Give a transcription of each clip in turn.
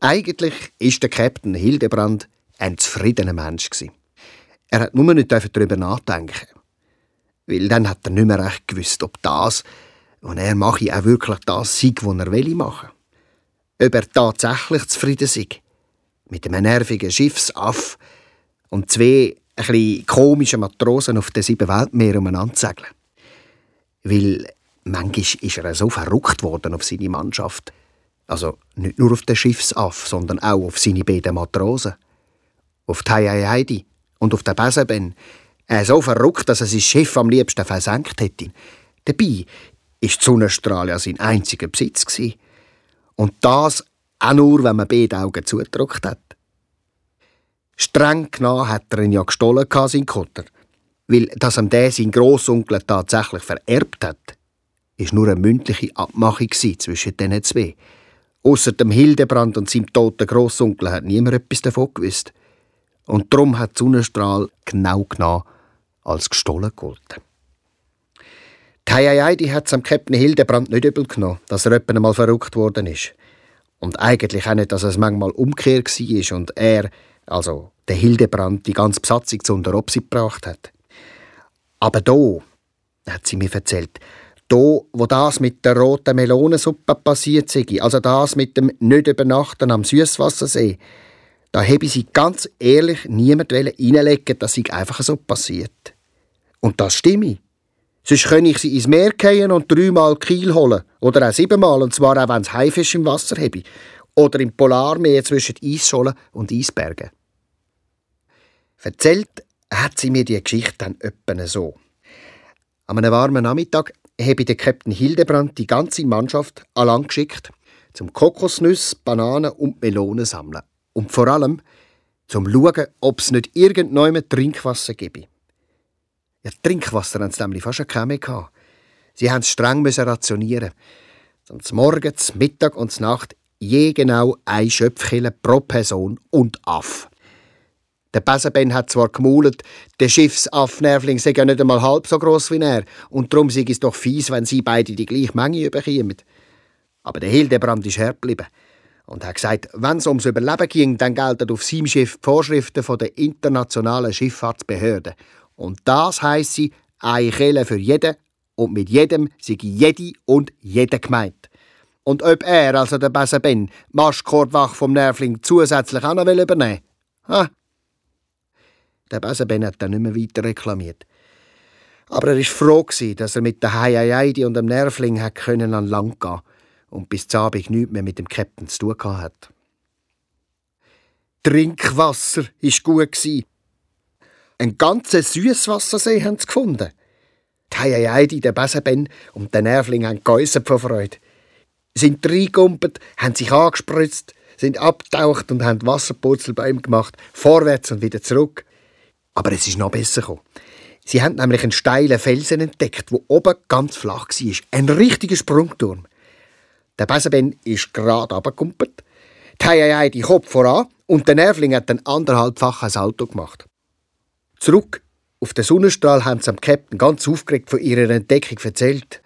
Eigentlich ist der Captain Hildebrand ein zufriedener Mensch Er hat nur nicht darüber nachdenken. Weil dann hat er nicht mehr recht gewusst, ob das, was er mache, auch wirklich das sei, was er will machen. Ob er tatsächlich zufrieden sei. Mit einem nervigen Schiffsaff und zwei ein bisschen komischen Matrosen auf den sieben Weltmeeren umeinander segeln. Weil manchmal ist er so verrückt worden auf seine Mannschaft, also nicht nur auf den Schiffsaff, sondern auch auf seine beiden Matrosen. Auf die Heidi und auf den Besenben. Er so verrückt, dass er sein Schiff am liebsten versenkt hätte. Dabei war die Sonnenstrahl ja sein einziger Besitz. Und das auch nur, wenn man beide Augen zugedrückt hat. Streng genommen hat er ihn ja gestohlen, sein Kutter. Weil, dass ihm der sein Grossonkel tatsächlich vererbt hat, ist nur eine mündliche Abmachung zwischen diesen zwei. Außer dem Hildebrand und seinem toten Grossonkel hat niemand etwas davon gewusst. Und darum hat Sonnenstrahl genau genommen als gestohlen gegolten. Die hat es am Captain Hildebrand nicht übel genommen, dass er etwa einmal verrückt worden ist. Und eigentlich auch nicht, dass es manchmal umgekehrt war und er, also der Hildebrand, die ganze Besatzung zu unter Obsi gebracht hat. Aber da, hat sie mir erzählt, da, wo das mit der roten Melonensuppe passiert sei, also das mit dem nicht übernachten am Süßwassersee, da habe sie ganz ehrlich niemand reinlegen dass sie einfach so passiert. Und das stimme. Sonst könnte ich sie ins Meer gehen und dreimal Kiel holen. Oder auch siebenmal, und zwar auch, wenn es Haifisch im Wasser habe. Oder im Polarmeer zwischen Eisscholen und Eisbergen. Erzählt hat sie mir die Geschichte dann öppen so. An einem warmen Nachmittag habe der Captain Hildebrand die ganze Mannschaft an geschickt, zum Kokosnüsse, Bananen und Melonen sammeln. Und vor allem zum schauen, ob es nicht irgendjemand Trinkwasser gibt. Ja, Trinkwasser haben sie nämlich fast keine mehr Sie mussten es streng rationieren. Zum Morgen, zum Mittag und zur Nacht je genau ein Schöpfkille pro Person und Aff. Der Besenben hat zwar gemaulet, der Schiffsaffnervling sei ja nicht einmal halb so groß wie er, und darum sei es doch fies, wenn sie beide die gleiche Menge überkommen. Aber der Hildebrand ist hart geblieben und hat gesagt, wenn es ums Überleben ging, dann gelten auf seinem Schiff die Vorschriften der internationalen Schifffahrtsbehörde. Und das heisst sie, eine Kelle für jeden und mit jedem sei jede und jeder gemeint. Und ob er, also der Besenben, Maschkordwach vom Nervling zusätzlich auch noch übernehmen will? Ha, der Besenben hat dann nicht mehr weiter reklamiert. Aber er war froh, dass er mit der Heiaidi und dem Nervling an Land gehen und bis zum Abend nichts mehr mit dem Captain zu tun hat. Trinkwasser war gut. Ein ganzer Süßwassersee haben sie gefunden. Die Heiaidi, der Besenben und der Nervling haben geäussert vor Freude. Sind reingekumpelt, haben sich angespritzt, sind abgetaucht und haben Wasserpurzel bei ihm gemacht, vorwärts und wieder zurück. Aber es ist noch besser gekommen. Sie haben nämlich einen steilen Felsen entdeckt, wo oben ganz flach war. Ein richtiger Sprungturm. Der Besenben ist gerade abgekumpelt, die Heiei die Kopf voran und der Nervling hat ein anderthalbfaches Auto gemacht. Zurück auf den Sonnenstrahl haben sie dem Captain ganz aufgeregt von ihrer Entdeckung erzählt.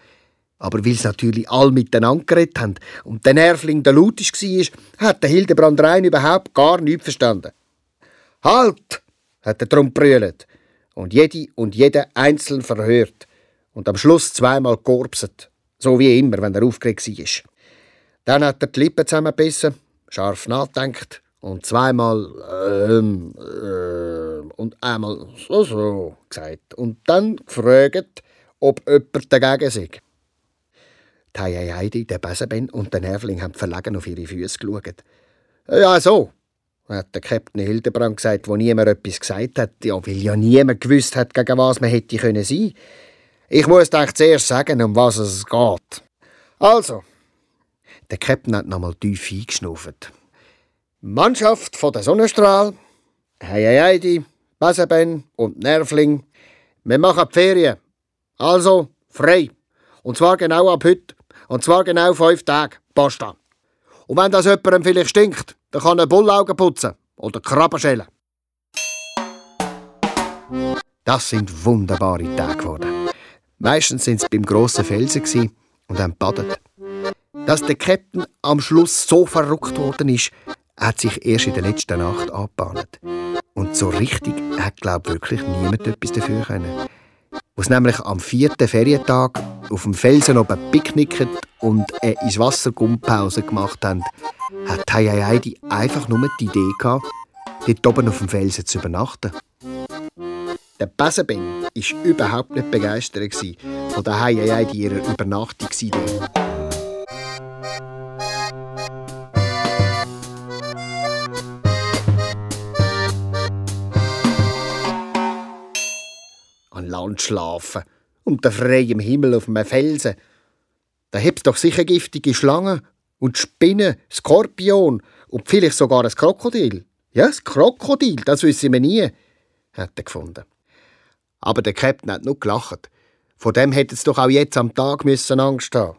Aber weil sie natürlich alle miteinander geredet haben und der Nervling der lautisch war, hat der Hildebrand Rein überhaupt gar nichts verstanden. Halt! hat er drum brüllt und jede und jede einzeln verhört und am Schluss zweimal gekorpset, so wie immer, wenn er aufgeregt war. Dann hat er die Lippen zusammengebissen, scharf nachdenkt und zweimal ähm, äh, und einmal so so gesagt und dann gefragt, ob jemand dagegen sei. Die Heidi, der Besenben und der Nervling haben verlegen auf ihre Füße geschaut. Ja, so, hat der Captain Hildebrand gesagt, wo niemand etwas gesagt hat, ja, weil ja niemand gewusst hat, gegen was man hätte können sein. Ich muss euch zuerst sagen, um was es geht. Also, der Captain hat nochmal tief eingeschnauft. Mannschaft von der Sonnenstrahl, Heiheidi, Besenben und Nervling, wir machen die Ferien. Also, frei. Und zwar genau ab heute. Und zwar genau fünf Tage. Basta. Und wenn das jemandem vielleicht stinkt, dann kann er Bullaugen putzen oder Krabben schälen. Das sind wunderbare Tage geworden. Meistens sind sie beim grossen Felsen und haben badet. Dass der Captain am Schluss so verrückt worden ist, hat sich erst in der letzten Nacht angebahnt. Und so richtig hat, glaube wirklich niemand etwas dafür können. Als nämlich am vierten Ferientag auf dem Felsen oben picknicket und eine ins Wasser Gummpause gemacht haben, hat Heidi einfach nur die Idee gehabt, dort oben auf dem Felsen zu übernachten. Der Besenben war überhaupt nicht begeistert von der Heidi ihrer Übernachtungsidee. An Land schlafen, unter freiem Himmel auf einem Felsen. Da hebt's doch sicher giftige Schlangen und Spinnen, Skorpion und vielleicht sogar ein Krokodil. Ja, das Krokodil, das wissen wir nie, hat er gefunden. Aber der Captain hat nur gelacht. Von dem hätte es doch auch jetzt am Tag müssen Angst haben.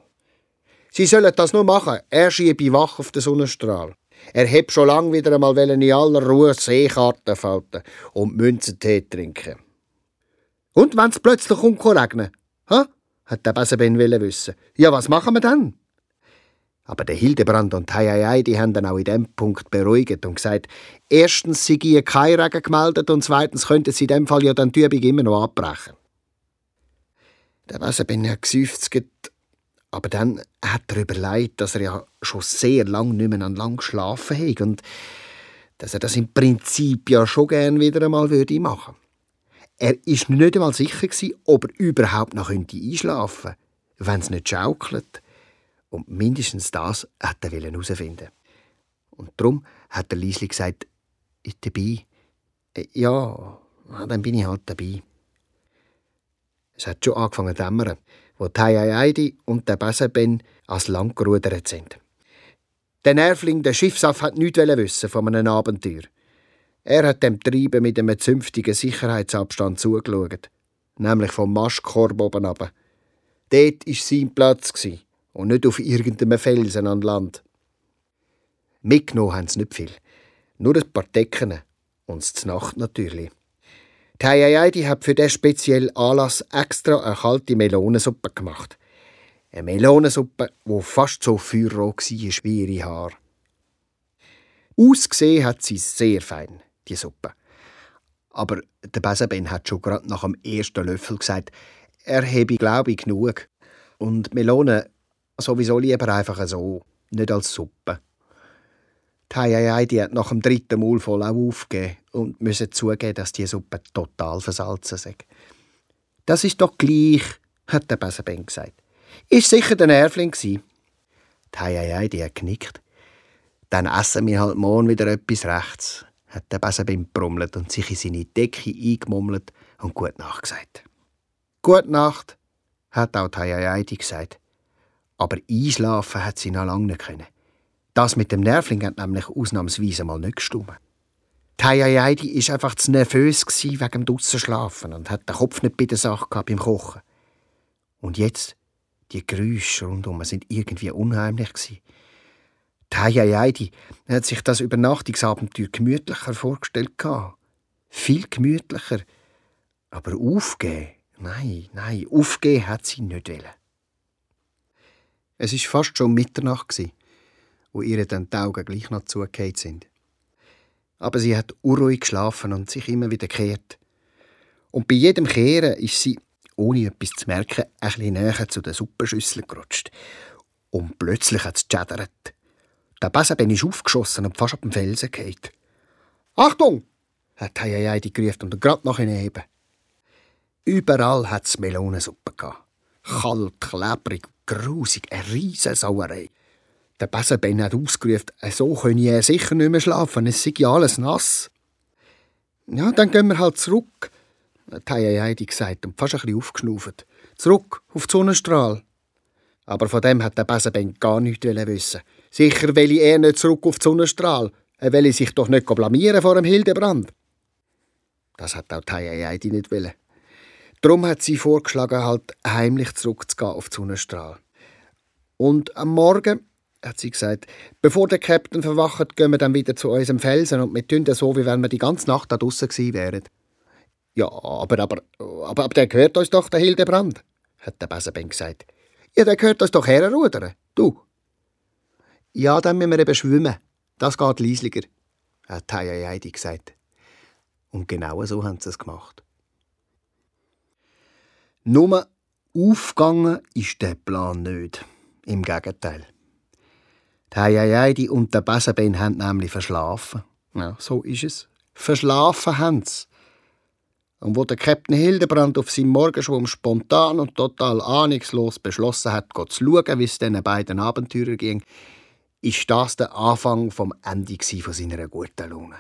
Sie sollen das nur machen. Er schiebe wach auf den Sonnenstrahl. Er heb schon lang wieder einmal in aller Ruhe Seekarten falten und Münzentee trinken. Und wenn's plötzlich regnen? Ha? hat der Besenben wissen. Ja, was machen wir dann? Aber der Hildebrand und Heieiei, die haben dann auch in dem Punkt beruhigt und gesagt, erstens sei ihr kein Regen gemeldet und zweitens könnten sie in dem Fall ja dann die Übung immer noch abbrechen. Der Wesenben hat geseufzt, aber dann hat er überlegt, dass er ja schon sehr lang nicht mehr an lang geschlafen hat und dass er das im Prinzip ja schon gern wieder einmal würde machen. Er ist nicht einmal sicher ob er überhaupt noch einschlafen könnte, wenn es nicht schaukelt. Und mindestens das hat er herausfinden. Und darum hat der Liesli gesagt, ich dabei. Äh, ja, dann bin ich halt dabei. Es hat schon angefangen zu dämmern, wo Heidi und der Besenben als Land gerudert sind. Der Nervling, der Schiffsaff, hat nichts wissen von einem Abenteuer. Er hat dem Treiben mit einem zünftigen Sicherheitsabstand zugeschaut, nämlich vom Mastkorb oben runter. Dort war sein Platz und nicht auf irgendeinem Felsen an Land. Mitgenommen haben sie nicht viel. Nur ein paar Decken und die Nacht natürlich. Die Heiaidi hat für diesen speziellen Anlass extra eine kalte Melonensuppe gemacht. Eine Melonensuppe, die fast so feuerrot war wie ihre Haare. Ausgesehen hat sie sehr fein, die Suppe. Aber der Besenben hat schon gerade nach dem ersten Löffel gesagt, er habe, glaube ich, genug. Und Melone sowieso lieber einfach so, nicht als Suppe. Die Heidi hat nach dem dritten Mal voll auch aufgegeben und müssen zugeben, dass die Suppe total versalzen ist. Das ist doch gleich, hat der Besenben gesagt. Ist sicher der Nervling gsi. Die Heidi hat genickt. Dann essen wir halt morgen wieder etwas rechts, hat der Besenben brummelt und sich in seine Decke eingemummelt und Gute Nacht gesagt. Gute Nacht, hat auch Heidi gesagt. Aber einschlafen hat sie noch lange nicht können. Das mit dem Nervling hat nämlich ausnahmsweise mal nicht gestimmt. Heidi war einfach zu nervös wegen dem Dussenschlafen und hat den Kopf nicht bei der Sache gehabt beim Kochen. Und jetzt, die Geräusche rundum sind irgendwie unheimlich gewesen. Heidi hat sich das Übernachtungsabenteuer gemütlicher vorgestellt Viel gemütlicher. Aber aufgeben, nein, nein, aufgeben hat sie nicht wollen. Es ist fast schon Mitternacht, wo ihr dann die Augen gleich noch zugekehrt sind. Aber sie hat unruhig geschlafen und sich immer wieder gekehrt. Und bei jedem Kehren ist sie, ohne etwas zu merken, ein bisschen näher zu der Suppenschüssel gerutscht. Und plötzlich hat es gechattert. Der Besenben ist aufgeschossen und fast auf dem Felsen gefallen. «Achtung!» hat Heidi gerufen und gerade nach hinten. Überall hat es Melonensuppe gehabt. Kalt, klebrig grusig, eine riesige Sauerei. Der Besenben hat ausgerufen, so könne er sicher nicht mehr schlafen, es sei ja alles nass. Ja, dann gehen wir halt zurück, hat Heidi gesagt und fast ein bisschen aufgeschnauft. Zurück auf den Sonnenstrahl. Aber von dem hat der Besenben gar nichts wissen. Sicher will er nicht zurück auf den Sonnenstrahl. Er will sich doch nicht blamieren vor dem Hildebrand. Das hat auch die Heidi nicht wollen. Darum hat sie vorgeschlagen, halt heimlich zurückzugehen auf die Sonnenstrahl. Und am Morgen, hat sie gesagt, bevor der Captain verwacht, gehen wir dann wieder zu unserem Felsen und wir tun das so, wie wenn wir die ganze Nacht da draußen gewesen wären. Ja, aber, aber, aber, aber der gehört uns doch, der Hildebrand, hat der Besenben gesagt. Ja, der gehört uns doch herrudern, du. Ja, dann müssen wir eben schwimmen. Das geht leisliger, hat Heidi gesagt. Und genau so haben sie es gemacht. Nur aufgegangen ist der Plan nicht. Im Gegenteil. Heidi und der Besenbein haben nämlich verschlafen. Ja, so ist es. Verschlafen haben sie. Und wo der Captain Hildebrand auf seinem Morgenschwumm spontan und total ahnungslos beschlossen hat, zu schauen, wie es diesen beiden Abenteurern ging, ist das der Anfang vom Ende von seiner guten Laune.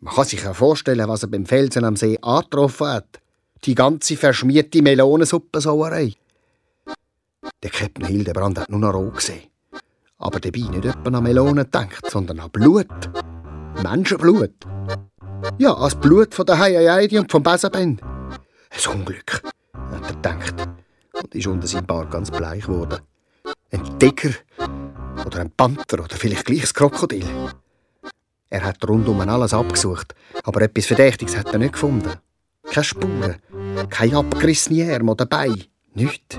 Man kann sich ja vorstellen, was er beim Felsen am See angetroffen hat. Die ganze verschmierte Melonensuppensauerei. Der Captain Hildebrand hat nur noch rot gesehen. Aber dabei nicht etwa an Melonen gedacht, sondern an Blut. Menschenblut. Ja, als Blut von der Heiaidi und vom Besenben. Ein Unglück, hat er gedacht. Und ist unter seinem Bart ganz bleich geworden. Ein Tiger oder ein Panther oder vielleicht gleich ein Krokodil. Er hat rundum alles abgesucht, aber etwas Verdächtiges hat er nicht gefunden. Keine Spuren, kein abgerissene Arm oder Bein, nichts.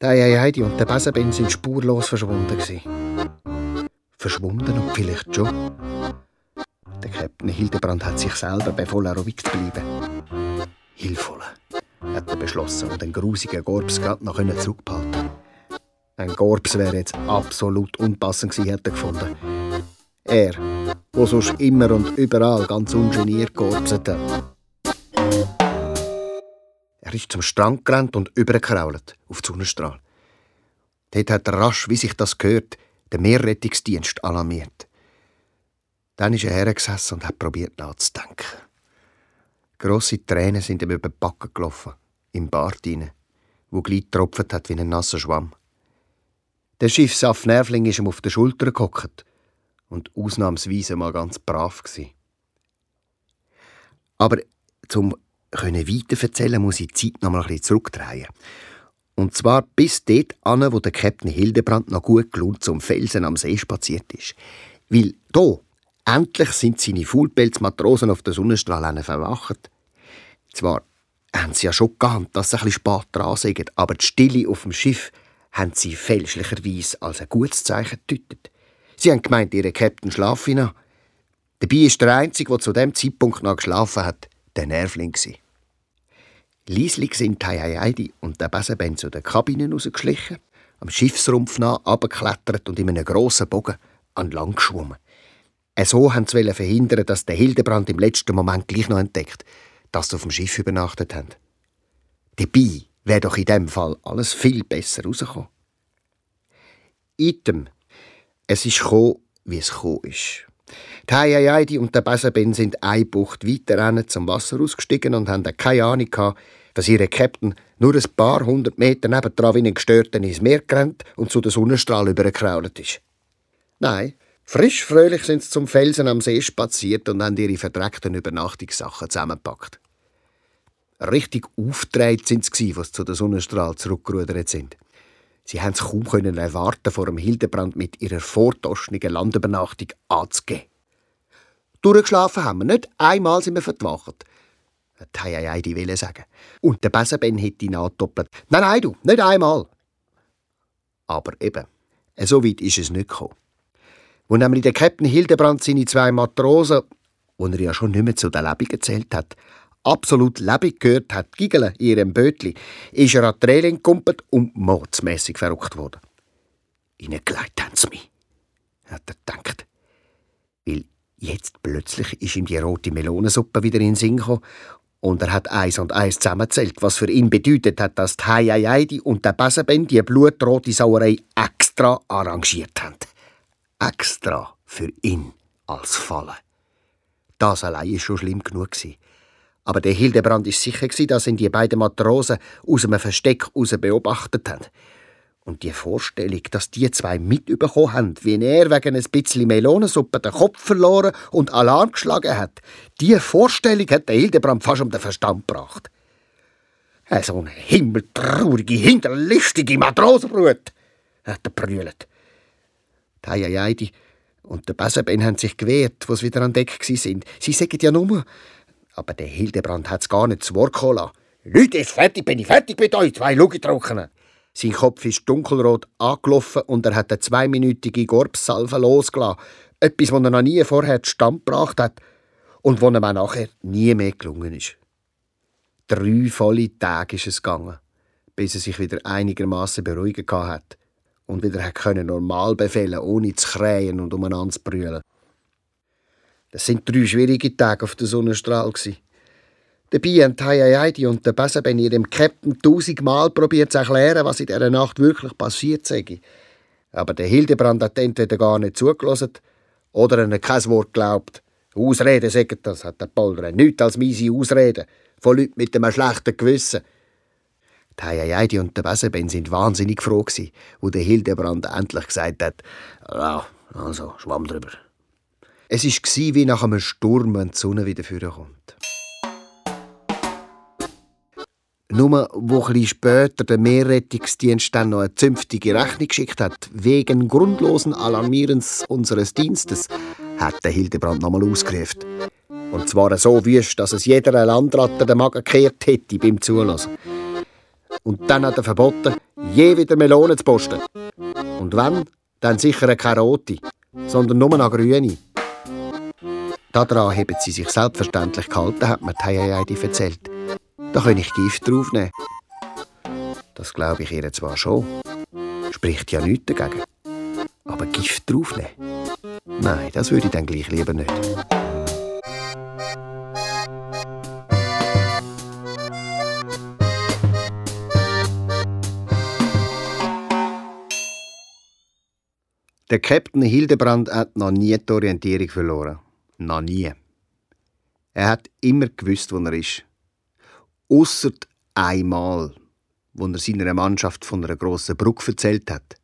Der Heidi und der Besenben sind spurlos verschwunden. Verschwunden und vielleicht schon. Der Captain Hildebrand hat sich selber befohlen, ruhig zu bleiben. Hilfvoll, hat er beschlossen und den grusigen Gorbs gerade noch zurückbehalten Ein Gorbs wäre jetzt absolut unpassend gewesen, hat er gefunden. Er, wo sonst immer und überall ganz ungeniert georbset hat. Er ist zum Strand gerannt und übergekrault auf die Sonnenstrahl. Dort hat er rasch, wie sich das gehört, den Meerrettungsdienst alarmiert. Dann ist er hergesessen und hat probiert nachzudenken. Grosse Tränen sind ihm über die Backen gelaufen, im Bart hinein, wo gleich tropft hat wie ein nasser Schwamm. Der Schiffsaff Nervling ist ihm auf der Schulter gehockt und ausnahmsweise mal ganz brav gsi. Aber zum können weiter erzählen, muss ich die Zeit noch mal ein bisschen zurückdrehen. Und zwar bis dort an, wo der Captain Hildebrand noch gut gelaunt zum Felsen am See spaziert ist. Weil da, endlich sind seine Faulpelzmatrosen auf der Sonnenstrahl verwacht. Zwar haben sie ja schon geahnt, dass sie ein bisschen spät dran sind, aber die Stille auf dem Schiff haben sie fälschlicherweise als ein gutes Zeichen gedeutet. Sie haben gemeint, ihre Captain schlafe noch. Dabei ist der Einzige, der zu dem Zeitpunkt noch geschlafen hat, der Nervling. Lieslig sind Heidi und der Besenben zu den Kabinen rausgeschlichen, am Schiffsrumpf nah abgeklettert und in einem grossen Bogen an Land geschwommen. So haben sie verhindern, dass der Hildebrand im letzten Moment gleich noch entdeckt, dass sie auf dem Schiff übernachtet haben. Dabei wäre doch in dem Fall alles viel besser rausgekommen. Item, es ist gekommen, wie es gekommen ist. Die Heiaidi und der Besenben sind eine Bucht weiter zum Wasser ausgestiegen und haben keine Ahnung gehabt, dass ihre Captain nur ein paar hundert Meter nebendran wie ein Gestörten ins Meer gerannt und zu den Sonnenstrahl übergekrault ist. Nein, frisch fröhlich sind sie zum Felsen am See spaziert und haben ihre verdreckten Übernachtungssachen zusammengepackt. Richtig aufgedreht sind sie, was zu den Sonnenstrahl zurückgerudert sind. Sie haben es kaum können erwarten, vor dem Hildebrand mit ihrer vortoschnigen Landübernachtung anzugehen. Durchgeschlafen haben wir nicht, einmal sind wir verwacht. Die Heidi will sagen. Und der Besenben hätte nachdoppelt. Nein, nein, du, nicht einmal. Aber eben, so weit ist es nicht gekommen. Wo nämlich der Captain Hildebrand seine zwei Matrosen, die er ja schon nicht mehr zu den Lebenden gezählt hat, absolut lebendig gehört hat, Gigeln in ihrem Bötli, ist er an die Reling gekumpelt und mordsmässig verrückt worden. Reingelegt haben sie mich, hat er gedacht. Weil jetzt plötzlich ist ihm die rote Melonensuppe wieder in den Sinn gekommen und er hat eins und eins zusammengezählt, was für ihn bedeutet hat, dass die Heiaidi und der Besenben die blutrote Sauerei extra arrangiert haben. Extra für ihn als Falle. Das allein war schon schlimm genug. Gewesen. Aber der Hildebrand ist sicher, dass ihn die beiden Matrosen aus einem Versteck raus beobachtet haben. Und die Vorstellung, dass die zwei mitbekommen haben, wie er wegen ein bisschen Melonensuppe den Kopf verloren und Alarm geschlagen hat, die Vorstellung hat der Hildebrand fast um den Verstand gebracht. So eine himmeltraurige, hinterlistige Matrosenbrut, hat er brüllt. Die Heidi und der Besenben haben sich gewehrt, wo sie wieder an Deck sind. Sie sagen ja nur. Aber der Hildebrand hat es gar nicht zu Wort gekommen. Leute, ist fertig, bin ich fertig mit euch, zwei Lugitrockenen. Sein Kopf ist dunkelrot angelaufen und er hat eine zweiminütige Gorbsalve losgelassen. Etwas, was er noch nie vorher zustande gebracht hat und was ihm auch nachher nie mehr gelungen ist. Drei volle Tage ist es gegangen, bis er sich wieder einigermaßen beruhigen hat und wieder können normal befehlen, ohne zu krähen und umeinander zu brüllen. Das sind drei schwierige Tage auf der Sonnenstrahl. Dabei haben Heidi und der Besenben ihrem Captain tausendmal probiert zu erklären, was in dieser Nacht wirklich passiert sei. Aber der Hildebrand hat entweder gar nicht zugelassen oder er hat kein Wort geglaubt. Ausreden sagen das, hat der Polder. Nichts als miese Ausreden von Leuten mit einem schlechten Gewissen. Die Heidi und der Besenben sind wahnsinnig froh gewesen, wo der Hildebrand endlich gesagt hat, ja, also, schwamm drüber. Es war wie nach einem Sturm, wenn die Sonne wieder vorkommt. Nur, wo ein später der Meerrettungsdienst dann noch eine zünftige Rechnung geschickt hat, wegen grundlosen Alarmierens unseres Dienstes, hat der Hildebrand nochmal ausgerufen. Und zwar so wüst, dass es jeder Landratte den Magen gekehrt hätte beim Zulassen. Und dann hat er verboten, je wieder Melonen zu posten. Und wenn, dann sicher keine rote, sondern nur eine grüne. Daran haben sie sich selbstverständlich gehalten, hat mir Heidi erzählt. Da kann ich Gift draufnehmen. Das glaube ich ihr zwar schon. Spricht ja nichts dagegen. Aber Gift draufnehmen? Nein, das würde ich dann gleich lieber nicht. Der Captain Hildebrand hat noch nie die Orientierung verloren. Noch nie. Er hat immer gewusst, wo er ist. Ausser einmal, wo er seiner Mannschaft von einer grossen Brücke erzählt hat.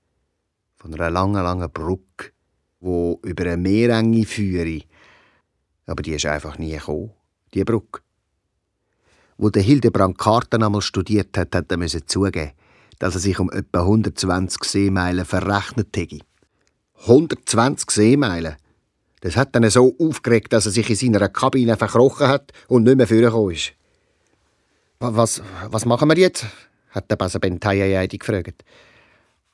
Von einer langen, langen Brücke, wo über eine Meerenge führe. Aber die ist einfach nie gekommen, die Brücke. Wo der Hildebrand Karten einmal studiert hat, hat er zugeben, dass er sich um etwa 120 Seemeilen verrechnet hätte. 120 Seemeilen. Das hat dann so aufgeregt, dass er sich in seiner Kabine verkrochen hat und nicht mehr vorgekommen ist. Was, was machen wir jetzt? hat der Basaben Tayayadi gefragt.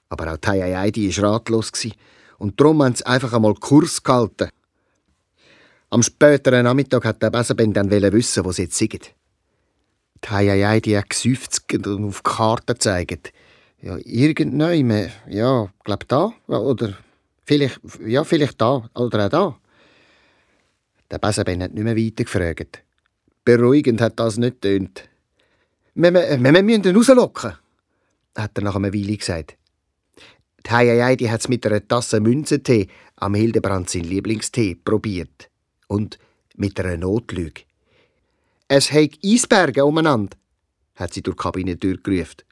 Aber auch Tayayadi war ratlos und darum haben sie einfach einmal Kurs gehalten. Am späteren Nachmittag hat der Basaben dann wissen, wo sie jetzt sind. Tayayadi hat gesäuft und auf die Karte gezeigt. Ja, irgendwann, ja, glaub da, oder Vielleicht, ja, vielleicht da oder auch da. Der Besenben hat nicht mehr weiter gefragt. Beruhigend hat das nicht tönt. Wir, wir, wir müssen ihn rauslocken, hat er nach einer Weile gesagt. Die Heiei hat es mit einer Tasse Münzentee am Hildebrand sein Lieblingstee probiert. Und mit einer Notlüge. Es hat Eisberge umeinander, hat sie durch die Kabine durchgerufen.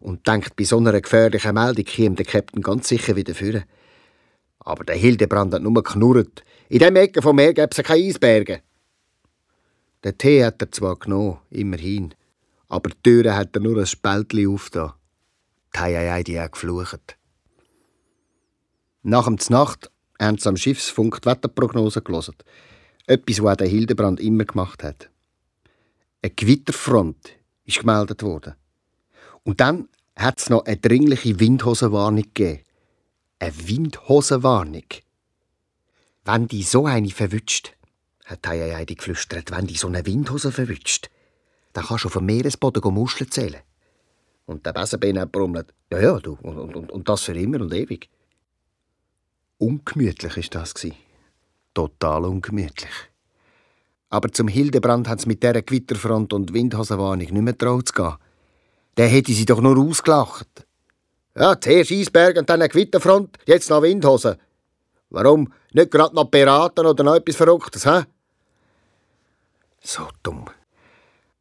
Und denkt, bei so einer gefährlichen Meldung käme der Captain ganz sicher wieder führen. Aber der Hildebrand hat nur knurrt. In dem Ecke vom Meer gäbe es keine Eisberge. Den Tee hat er zwar genommen, immerhin, aber die Türe hat er nur ein Spältchen aufgetan. Die Heiei, die hat geflucht. Nach dem Znacht haben sie am Schiffsfunk die Wetterprognose gelesen. Etwas, was der Hildebrand immer gemacht hat. Eine Gewitterfront ist gemeldet worden. Und dann hat es noch eine dringliche Windhosenwarnung gegeben eine Windhosenwarnung. Wenn die so eine verwünscht, hat Heidi geflüstert, wenn die so eine Windhose verwünscht, dann kannst du auf dem Meeresboden Muscheln zählen. Und der Besenbein hat brummelt, ja, ja, du, und, und, und das für immer und ewig. Ungemütlich ist das Total ungemütlich. Aber zum Hildebrand hat es mit dieser Gewitterfront und Windhosenwarnung nicht mehr traut zu gehen. Der hätte sie doch nur ausgelacht. Ja, zuerst Eisberg und dann eine Gewitterfront, jetzt noch Windhosen. Warum nicht gerade noch beraten oder noch etwas Verrücktes, hä? So dumm.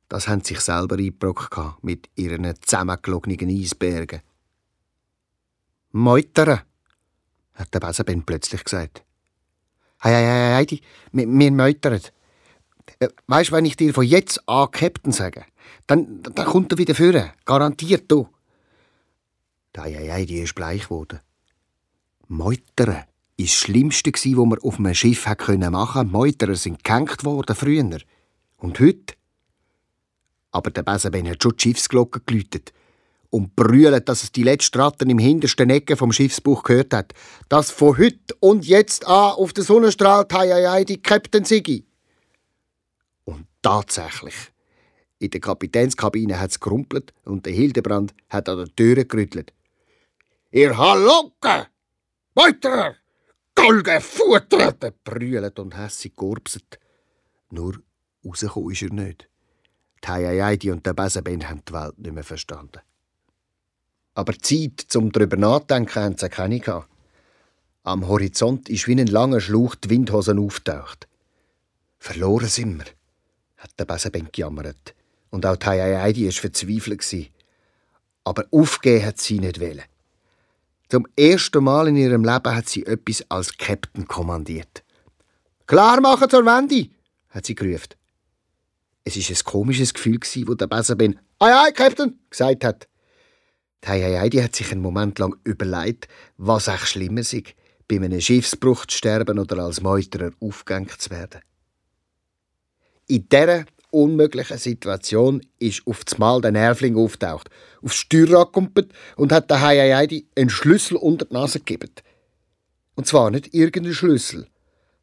Das haben sie sich selber eingebrockt mit ihren zusammengelogenen Eisbergen. Meutern, hat der Besenben plötzlich gesagt. Hei, hei, hei, Heidi, wir, wir meutern. Äh, weißt, wenn ich dir von jetzt an Captain sage, dann, dann kommt er wieder führen. Garantiert du. Eieiei, die ist bleich geworden. Meutern war das Schlimmste, was man auf einem Schiff machen konnte. Meuterer sind gehängt worden früher. Und heute? Aber der Besenben hat schon die Schiffsglocke geläutet und brüllt, dass es die letzte Ratten im hintersten Ecke vom Schiffsbuch gehört hat. Dass von heute und jetzt an auf den Sonnenstrahl Taiaiai die Captain Sigi. Und tatsächlich. In der Kapitänskabine hat es gerumpelt und der Hildebrand hat an der Tür gerüttelt. Ihr Halunke! Weiter! Golgefutter! brüllt und hässig geurpset. Nur rausgekommen ist er nicht. Die Heiaidi und der Besenben haben die Welt nicht mehr verstanden. Aber Zeit zum drüber nachdenken haben sie keine gehabt. Am Horizont ist wie ein langer Schlauch die Windhosen auftaucht. Verloren sind wir, hat der Besenben gejammert. Und auch die Heiaidi war verzweifelt. Aber aufgeben hat sie nicht wollen. Zum ersten Mal in ihrem Leben hat sie etwas als Captain kommandiert. Klar machen zur Wende, hat sie gerufen. Es war ein komisches Gefühl, wo der Besenben «Ei, ei, Captain!» gesagt hat. Die Heiheidi hat sich einen Moment lang überlegt, was echt schlimmer sei, bei einem Schiffsbruch zu sterben oder als Meuterer aufgehängt zu werden. In dieser unmöglichen Situation ist auf das Mal der Nervling auftaucht, aufs Steuerrad kumpelt und hat der Heiheidi einen Schlüssel unter die Nase gegeben. Und zwar nicht irgendeinen Schlüssel,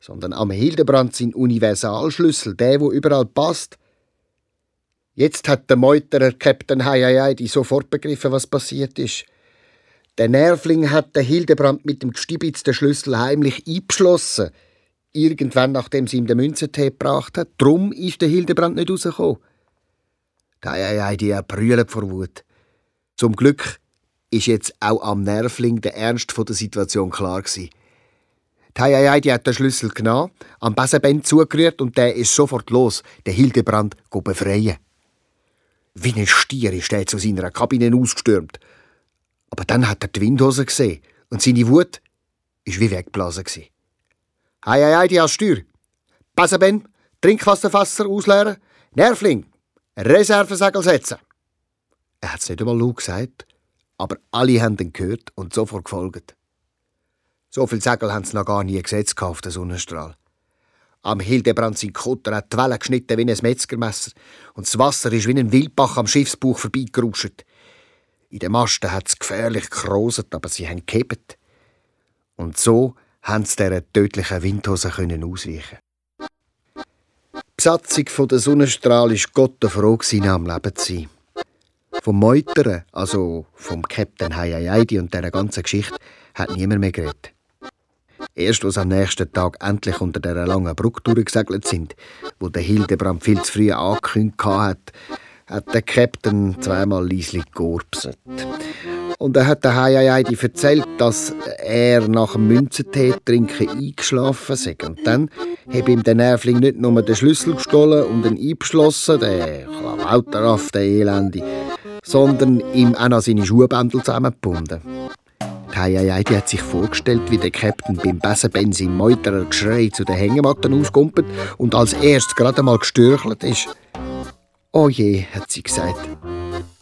sondern am Hildebrand sein Universalschlüssel, der, wo überall passt, Jetzt hat der Meuterer Captain Heieiei sofort begriffen, was passiert ist. Der Nervling hat den Hildebrand mit dem Gstibitz den Schlüssel heimlich eingeschlossen. Irgendwann, nachdem sie ihm den Münzentee gebracht hat. Drum ist der Hildebrand nicht rausgekommen. Die Heieiei, die brüllt vor Wut. Zum Glück ist jetzt auch am Nervling der Ernst der Situation klar gewesen. Die Heieiei, die hat den Schlüssel genommen, am Besenband zugerührt und der ist sofort los, den Hildebrand befreien. Wie ein Stier ist er zu seiner Kabine ausgestürmt. Aber dann hat er die Windhose gesehen und seine Wut ist wie weggeblasen. Hei, hei, hei, die hast Steuer. Ben, Trinkwasserfasser ausleeren. Nervling, Reservesegel setzen. Er hat es nicht einmal laut gesagt, aber alle haben ihn gehört und sofort gefolgt. So viel Segel haben sie noch gar nie gesetzt auf den Sonnenstrahl. Am Hildebrand sein Kutter hat die Wellen geschnitten wie ein Metzgermesser und das Wasser ist wie ein Wildbach am Schiffsbuch vorbeigeruscht. In den Masten hat es gefährlich gekroset, aber sie haben gehebt. Und so haben sie dieser tödlichen Windhose ausweichen Die Besatzung der Sonnenstrahl war Gott froh, am Leben zu sein. Vom Meutern, also vom Captain Hayaidi und dieser ganzen Geschichte, hat niemand mehr geredet. Erst als am nächsten Tag endlich unter der langen Brücke durchgesegelt sind, wo der Hildebrand viel zu früh angekündigt hat, hat der Captain zweimal leislich geurpset. Und er hat der Heiaidi erzählt, dass er nach dem Münzentee trinken eingeschlafen sei. Und dann habe ihm der Nervling nicht nur den Schlüssel gestohlen und ihn eingeschlossen, der Klawauterraff, der Elende, sondern ihm auch noch seine Schuhbändel zusammengebunden. Die hat sich vorgestellt, wie der Captain beim Besenben sein Meuterer Geschrei zu den Hängematten auskumpelt und als erstes gerade mal gestürchelt ist. Oh je, hat sie gesagt.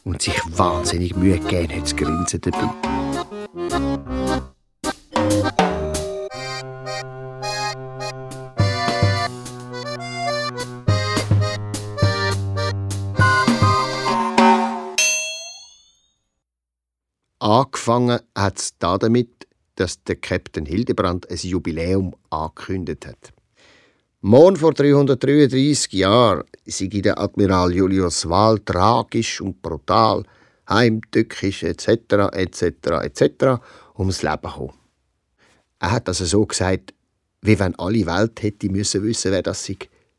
Und sich wahnsinnig Mühe gegeben hat, zu grinsen dabei. Angefangen hat es damit, dass der Captain Hildebrand ein Jubiläum angekündigt hat. Morgen vor 333 Jahren sei der Admiral Julius Wahl tragisch und brutal, heimtückisch etc. etc. etc. ums Leben gekommen. Er hat also so gesagt, wie wenn alle Welt hätte müssen wissen, wer das sei,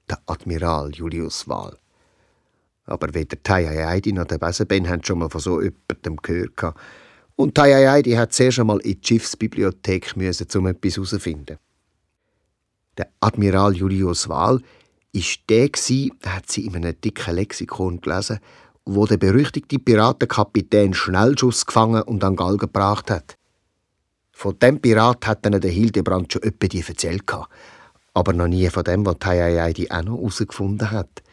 der Admiral Julius Wahl. Aber weder Taya Heidi noch der Besenben haben schon mal von so jemandem gehört. Und Tayayai, die hat zuerst einmal in die Schiffsbibliothek müssen, um etwas herauszufinden. Der Admiral Julius Wahl ist der der hat sie in einem dicken Lexikon gelesen, wo der berüchtigte Piratenkapitän Schnellschuss gefangen und an Galgen gebracht hat. Von dem Pirat hat dann der Hildebrand schon öppe die erzählt. aber noch nie von dem, was Heidi auch noch herausgefunden hat.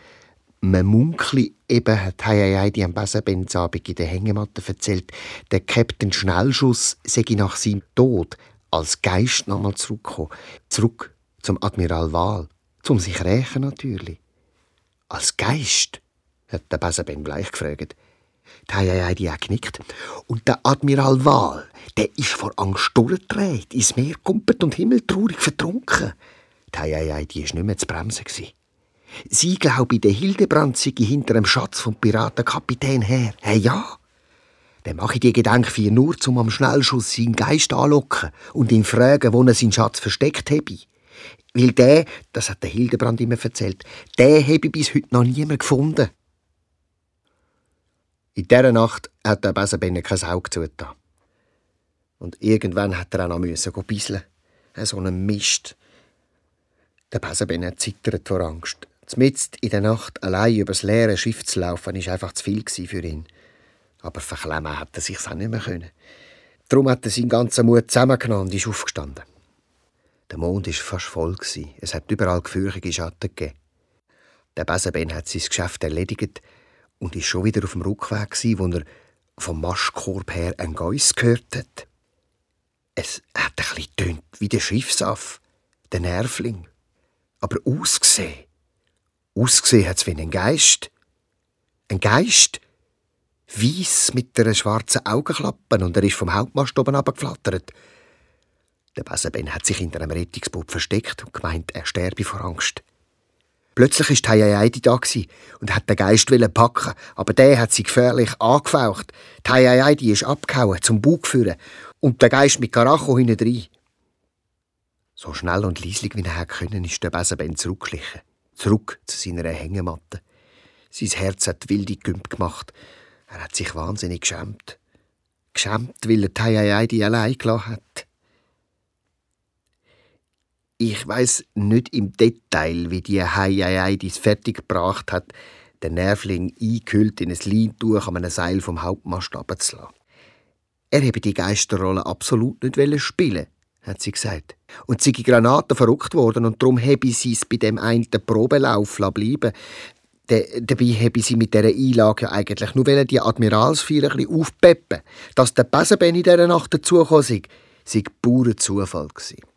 Man munkli eben hat Heidi am Besenbenzabend in der Hängematte erzählt, der Captain Schnellschuss sei nach seinem Tod als Geist nochmal zurückgekommen. Zurück zum Admiral Wahl. Zum sich rächen natürlich. Als Geist? hat der Besenben gleich gefragt. Die Heidi auch genickt. Und der Admiral Wahl, der ist vor Angst durchgedreht, ins Meer kumpelt und himmeltraurig vertrunken. Die Heidi die war nicht mehr zu bremsen. Sie glaube, der Hildebrand sei hinter dem Schatz vom Piratenkapitän her. Hey, ja. Dann mache ich die Gedanken nur, zum am Schnellschuss seinen Geist anlocken und ihn fragen, wo er seinen Schatz versteckt habe. Weil der, das hat der Hildebrand immer erzählt, der habe ich bis heute noch niemand gefunden. In dieser Nacht hat der Besenbenne kein Auge zugetan. Und irgendwann hat er auch noch müssen bisseln. So einen Mist. Der Besenbenne zittert vor Angst. Zmitzt in der Nacht allein übers leere Schiff zu laufen, war einfach zu viel für ihn. Aber verklemmen hat er sich auch nicht mehr können. Darum hat er seinen ganzen Mut zusammengenommen und ist aufgestanden. Der Mond war fast voll. Es hat überall gefürchtige Schatten gegeben. Der Besenben hat sein Geschäft erledigt und ist schon wieder auf dem Rückweg, wo er vom Maschkorb her ein Geiss gehört hat. Es hat ein bisschen wie der Schiffsaff, der Nervling. Aber ausgesehen, ausgesehen hat es wie ein Geist. Ein Geist, weiss mit einer schwarzen Augenklappe und er ist vom Hauptmast oben abgeflattert. Der Besenben hat sich hinter einem Rettungsboot versteckt und gemeint, er sterbe vor Angst. Plötzlich ist Heiaidi da und hat den Geist packen, aber der hat sie gefährlich angefaucht. Heiaidi ist abgehauen, zum Bug führen und der Geist mit Karacho hinein. So schnell und leislich wie er können, ist der Besenben zurückgeschlichen. Zurück zu seiner Hängematte. Sein Herz hat wilde Gümp gemacht. Er hat sich wahnsinnig geschämt. Geschämt, weil er Heiaidi allein gelassen hat. Ich weiß nicht im Detail, wie die Heieiei dies fertiggebracht hat, den Nervling eingehüllt in ein Leintuch an einem Seil vom Hauptmast abzulassen. Er habe die Geisterrolle absolut nicht spielen, hat sie gesagt. Und sie Granaten verrückt worden und darum habe sie es bei dem einen Probelauf bleiben De, dabei habe sie mit dieser Einlage eigentlich nur die Admiralsfeier ein bisschen aufpeppen Dass der Besenben in dieser Nacht dazugekommen sei, sei purer Zufall gewesen.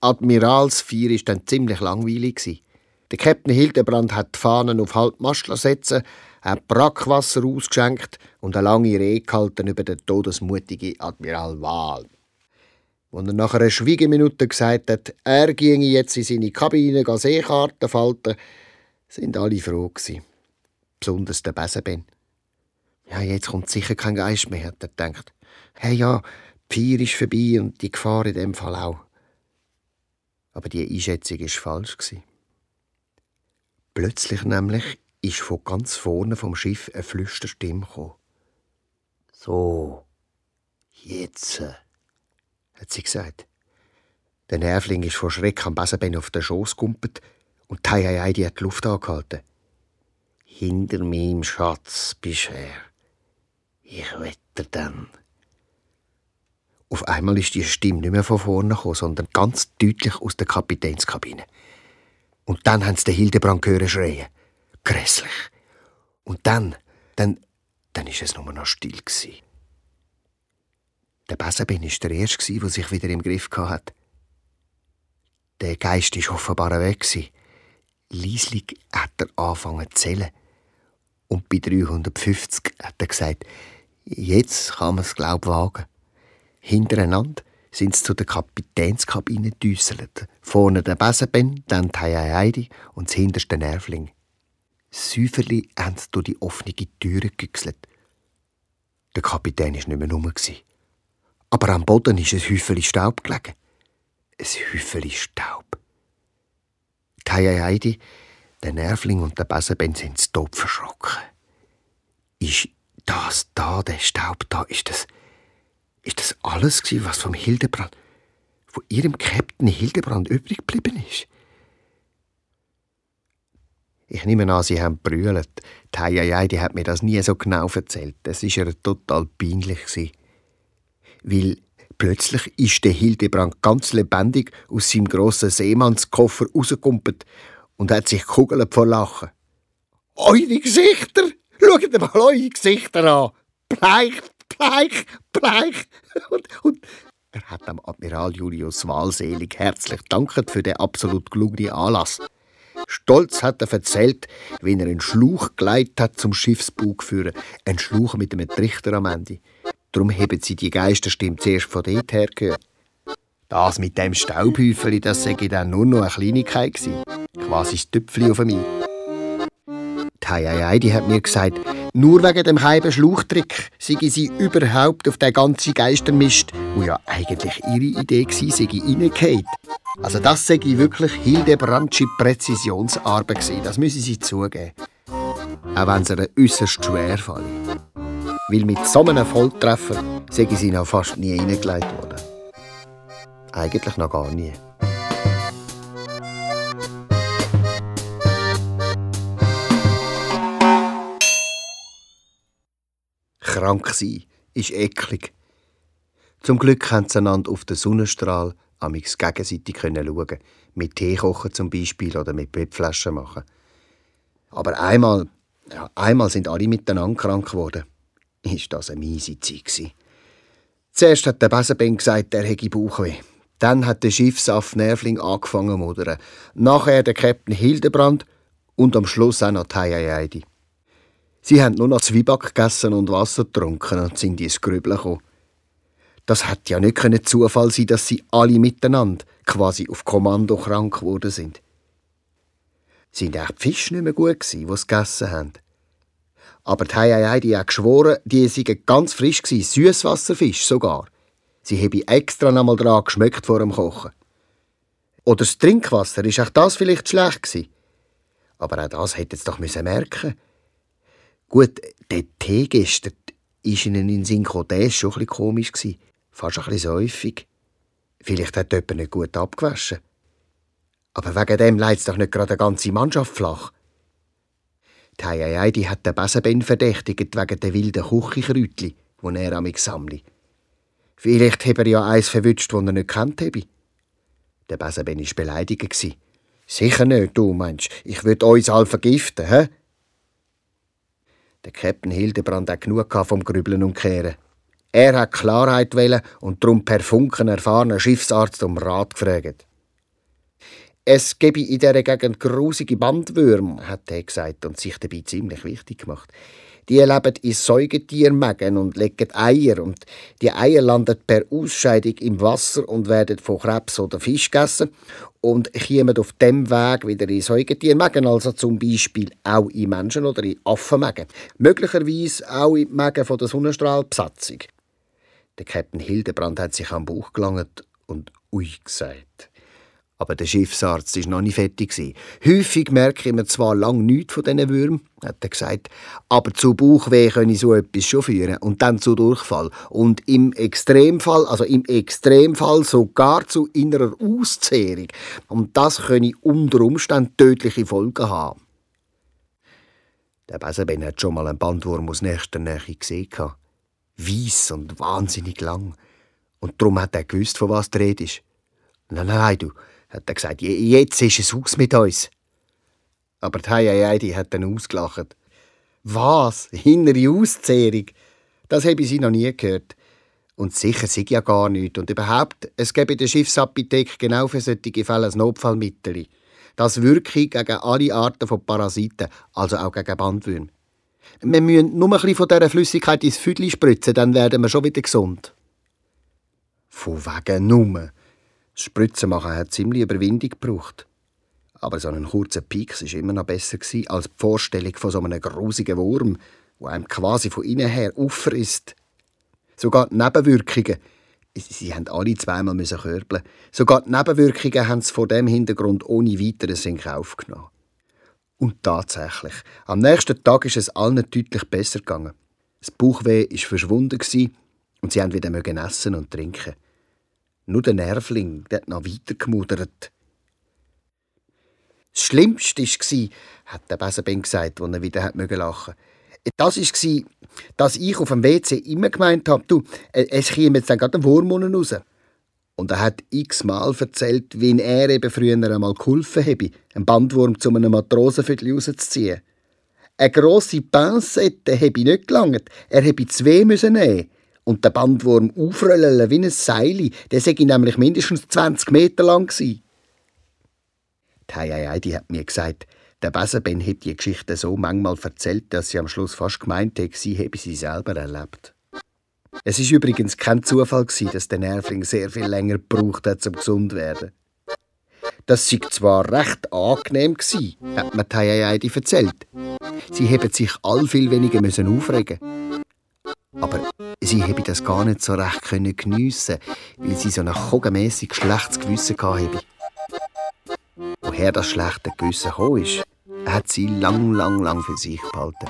Admiralsfeier war dann ziemlich langweilig. Der Captain Hildebrand hat die Fahnen auf Halbmast setzen, hat Brackwasser ausgeschenkt und eine lange Rede gehalten über den todesmutigen Admiral Wahl. Als er nach einer Schwiegeminute gesagt hat, er ginge jetzt in seine Kabine Seekarten falten, sind alle froh gewesen. Besonders der Besenben. Ja, jetzt kommt sicher kein Geist mehr, hat er gedacht. Hey ja, die Feier ist vorbei und die Gefahr in dem Fall auch. Aber die Einschätzung war falsch. Plötzlich nämlich ist von ganz vorne vom Schiff eine Flüsterstimme gekommen. So, jetzt, hat sie gesagt. Der Nervling ist vor Schreck am Besenbein auf den Schoß gumpet und die hat die Luft angehalten. Hinter meinem Schatz bist er. Ich wette dann. Auf einmal ist die Stimme nicht mehr von vorne gekommen, sondern ganz deutlich aus der Kapitänskabine. Und dann haben sie den Hildebrand gehört schreien. Grässlich. Und dann, dann, dann ist es nur noch still gewesen. Der Besenben war der Erste, der sich wieder im Griff hatte. Der Geist war offenbar weg. Lieslig hat er angefangen zu zählen. Und bei 350 hat er gesagt, jetzt kann man es glaub wagen. Hintereinander sind sie zu der Kapitänskabine düsselt. Vorne der Besenben, dann die Heidi und das hinterste Nervling. Säuferli haben sie durch die offene Türe gegüchselt. Der Kapitän war nicht mehr rum. Aber am Boden ist ein Häufchen Staub gelegen. Ein Häufchen Staub. Die Heidi, der Nervling und der Besenben sind Tod verschrocken. Ist das da, der Staub da, ist das ist das alles, was vom Hildebrand, von ihrem Captain Hildebrand übrig geblieben ist? Ich nehme an, sie haben brüllt. Die Heiai, die hat mir das nie so genau erzählt. Das war ihr total peinlich. Weil Plötzlich ist der Hildebrand ganz lebendig aus seinem grossen Seemannskoffer rausgekumpelt und hat sich kugelt vor Lachen. Eure Gesichter! Schaut mal eure Gesichter an! Bleich, bleich, bleich! Und, und er hat dem Admiral Julius wahlselig herzlich danket für den absolut gelungenen Anlass. Stolz hat er erzählt, wie er einen Schluch geleitet hat zum Schiffsbug führen, einen Schluch mit einem Trichter am Ende. Darum haben sie die Geisterstimme zuerst von dort her gehört. Das mit dem Staubhäufeli, das sei dann nur noch eine Kleinigkeit gewesen. Quasi das Tüpfli auf mir. Die Heieiei, hat mir gesagt, nur wegen dem halben Schluchtrick sei sie überhaupt auf den ganzen Geistermist, wo ja eigentlich ihre Idee war, sei reingefallen. Also das sei wirklich Hildebrandsche Präzisionsarbeit gewesen, das müssen sie zugeben. Auch wenn es ihr äußerst schwer fällt. Weil mit so einem Volltreffer sei sie noch fast nie reingelegt worden. Eigentlich noch gar nie. Krank sein ist eklig. Zum Glück können sie einander auf den Sonnenstrahl amix gegenseitig schauen Mit Tee kochen zum Beispiel oder mit Bettflaschen machen. Aber einmal, ja, einmal sind alle miteinander krank geworden. Ist das eine miese Zeit. Zuerst hat der Besenben gesagt, er hätte Bauchweh. Dann hat der Schiffsaff Nervling angefangen zu modern. Nachher der Captain Hildebrand und am Schluss auch noch die Heiheidi. Sie haben nur noch Zwieback gegessen und Wasser getrunken und sind ins Grübeln gekommen. Das hätte ja nicht Zufall sein, dass sie alle miteinander quasi auf Kommando krank geworden sind. Sind auch die Fische nicht mehr gut gewesen, die sie gegessen haben? Aber die Heiei, die hat geschworen, die seien ganz frisch gewesen, Süßwasserfisch sogar. Sie habe extra noch mal dran geschmeckt vor dem Kochen. Oder das Trinkwasser, ist auch das vielleicht schlecht gewesen? Aber auch das hätte es doch merken müssen. Gut, der Tee gestern ist ihnen in Sinn gekommen, schon ein bisschen komisch. Gewesen. Fast ein bisschen säufig. Vielleicht hat jemand nicht gut abgewaschen. Aber wegen dem leidet doch nicht gerade eine ganze Mannschaft flach. Die Heiei, die hat den Besenben verdächtigt wegen der wilden Küchenkräutli, die er am sammle. Vielleicht hat er ja eins verwünscht, das er nicht kennt habe. Der Besenben war beleidigt. Sicher nicht, du meinst, ich würde uns alle vergiften, hä? Der Captain Hildebrand hat genug vom Grübeln und Kehren. Er hat Klarheit wollen und darum per Funken erfahrenen Schiffsarzt um Rat gefragt. Es gebe in dieser Gegend grusige Bandwürmer, hat er gesagt und sich dabei ziemlich wichtig gemacht. Die leben in Säugetiermägen und legen Eier und die Eier landen per Ausscheidung im Wasser und werden von Krebs oder Fisch gegessen und kommen auf dem Weg wieder in Säugetiermägen, also zum Beispiel auch in Menschen oder in Affenmägen. Möglicherweise auch in Mägen von der Sonnenstrahlbesatzung. Der Captain Hildebrand hat sich am Bauch gelangt und «Ui» gesagt. Aber der Schiffsarzt war noch nicht fertig. Häufig merke ich mir zwar lang nichts von diesen Würmern, hat er gesagt, aber zu Bauchweh könne so etwas schon führen und dann zu Durchfall. Und im Extremfall, also im Extremfall sogar zu innerer Auszehrung. Und das könne unter Umständen tödliche Folgen haben. Der Besenben hat schon mal einen Bandwurm aus nächster Nähe gesehen. Weiss und wahnsinnig lang. Und darum hat er gewusst, von was die Rede ist. Nein, nein, du, hat er gesagt, jetzt ist es aus mit uns. Aber die Heiei hat dann ausgelacht. Was? Innere Auszehrung? Das habe ich sie noch nie gehört. Und sicher sei ja gar nichts. Und überhaupt, es gäbe in der Schiffsapotheke genau für solche Fälle ein Notfallmittel. Das wirke gegen alle Arten von Parasiten, also auch gegen Bandwürmer. Wir müssen nur ein bisschen von dieser Flüssigkeit ins Füdli spritzen, dann werden wir schon wieder gesund. Von wegen Nummer. Spritzen machen hat ziemlich Überwindung gebraucht. Aber so ein kurzer Pieks war immer noch besser als die Vorstellung von so einem grusigen Wurm, der einem quasi von innen her auffrisst. Sogar die Nebenwirkungen, sie haben alle zweimal körbeln. Sogar die Nebenwirkungen haben sie vor dem Hintergrund ohne weiteres in Kauf genommen. Und tatsächlich, am nächsten Tag ist es allen deutlich besser gegangen. Das Bauchweh war verschwunden und sie haben wieder essen und trinken. Nur der Nervling, der hat noch weiter gemudert. Das Schlimmste war, hat der Besenben gesagt, als er wieder lachen musste. Das war, dass ich auf dem WC immer gemeint habe, du, es käme jetzt dann gerade ein Wurm raus. Und er hat x-mal erzählt, wie er eben früher einmal geholfen habe, einen Bandwurm zu einem Matrosenviertel rauszuziehen. Eine grosse Pinsette habe ich nicht gelangt. Er hätte zwei müssen nehmen und den Bandwurm aufrollen wie ein Seil. Der sei nämlich mindestens 20 Meter lang gewesen. Die Heidi hat mir gesagt, der Besenben hätte die Geschichte so manchmal erzählt, dass sie am Schluss fast gemeint hätte, sie habe sie selber erlebt. Es ist übrigens kein Zufall dass der Nervling sehr viel länger gebraucht hat, um gesund zu werden. Das sei zwar recht angenehm gsi, hat mir Heidi erzählt. Sie haben sich all viel weniger aufregen. Aber sie habe das gar nicht so recht können geniessen, weil sie so ein kogenmässig schlechtes Gewissen hatte. Woher das schlechte Gewissen ist, hat sie lang, lang, lang für sich behalten.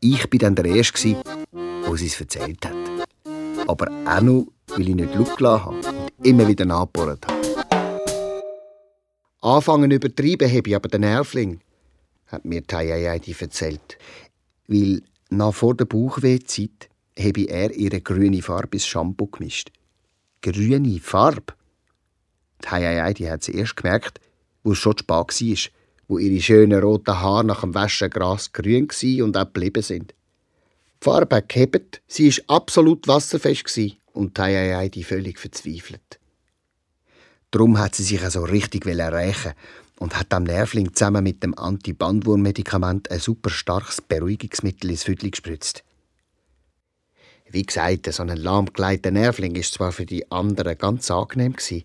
Ich bin dann der Erste, der sie es erzählt hat. Aber auch noch, weil ich nicht gelassen habe und immer wieder nachgebohrt habe. Anfangen übertrieben habe ich aber den Nervling, hat mir Tayayadi erzählt. Weil nach vor der Bauchwehzeit habe er ihre grüne Farbe ins Shampoo gemischt. Grüne Farbe? Tayayadi hat sie erst gemerkt, wo es schon spät war wo ihre schönen roten Haare nach dem Waschen grasgrün und auch geblieben sind. Die Farbe hat gehebt, sie war absolut wasserfest und die völlig verzweifelt. Darum hat sie sich also richtig rächen und hat am Nervling zusammen mit dem Anti-Bandwurm-Medikament ein super starkes Beruhigungsmittel ins Viertel gespritzt. Wie gesagt, so ein lahmgeleiteter Nervling ist zwar für die anderen ganz angenehm gewesen,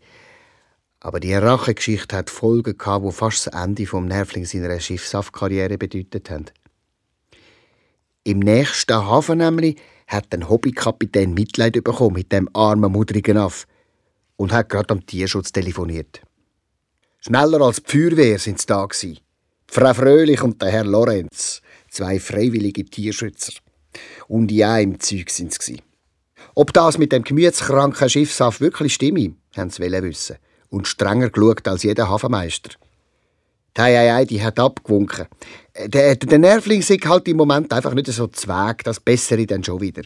aber die Rachegeschichte hat Folgen gehabt, die fast das Ende vom Nervling seiner Schiffshaftkarriere bedeutet haben. Im nächsten Hafen nämlich hat ein Hobbykapitän Mitleid bekommen mit dem armen, mudrigen Aff und hat gerade am Tierschutz telefoniert. Schneller als die Feuerwehr sind sie da gewesen. Frau Fröhlich und der Herr Lorenz, zwei freiwillige Tierschützer. Und ja, im Zeug sind sie. Ob das mit dem gemütskranken Schiffshaft wirklich stimme, haben sie wissen und strenger geschaut als jeder Hafenmeister. Die Hei, die hat abgewunken. Der, der Nervling sagt halt im Moment einfach nicht so zweig, das Bessere dann schon wieder.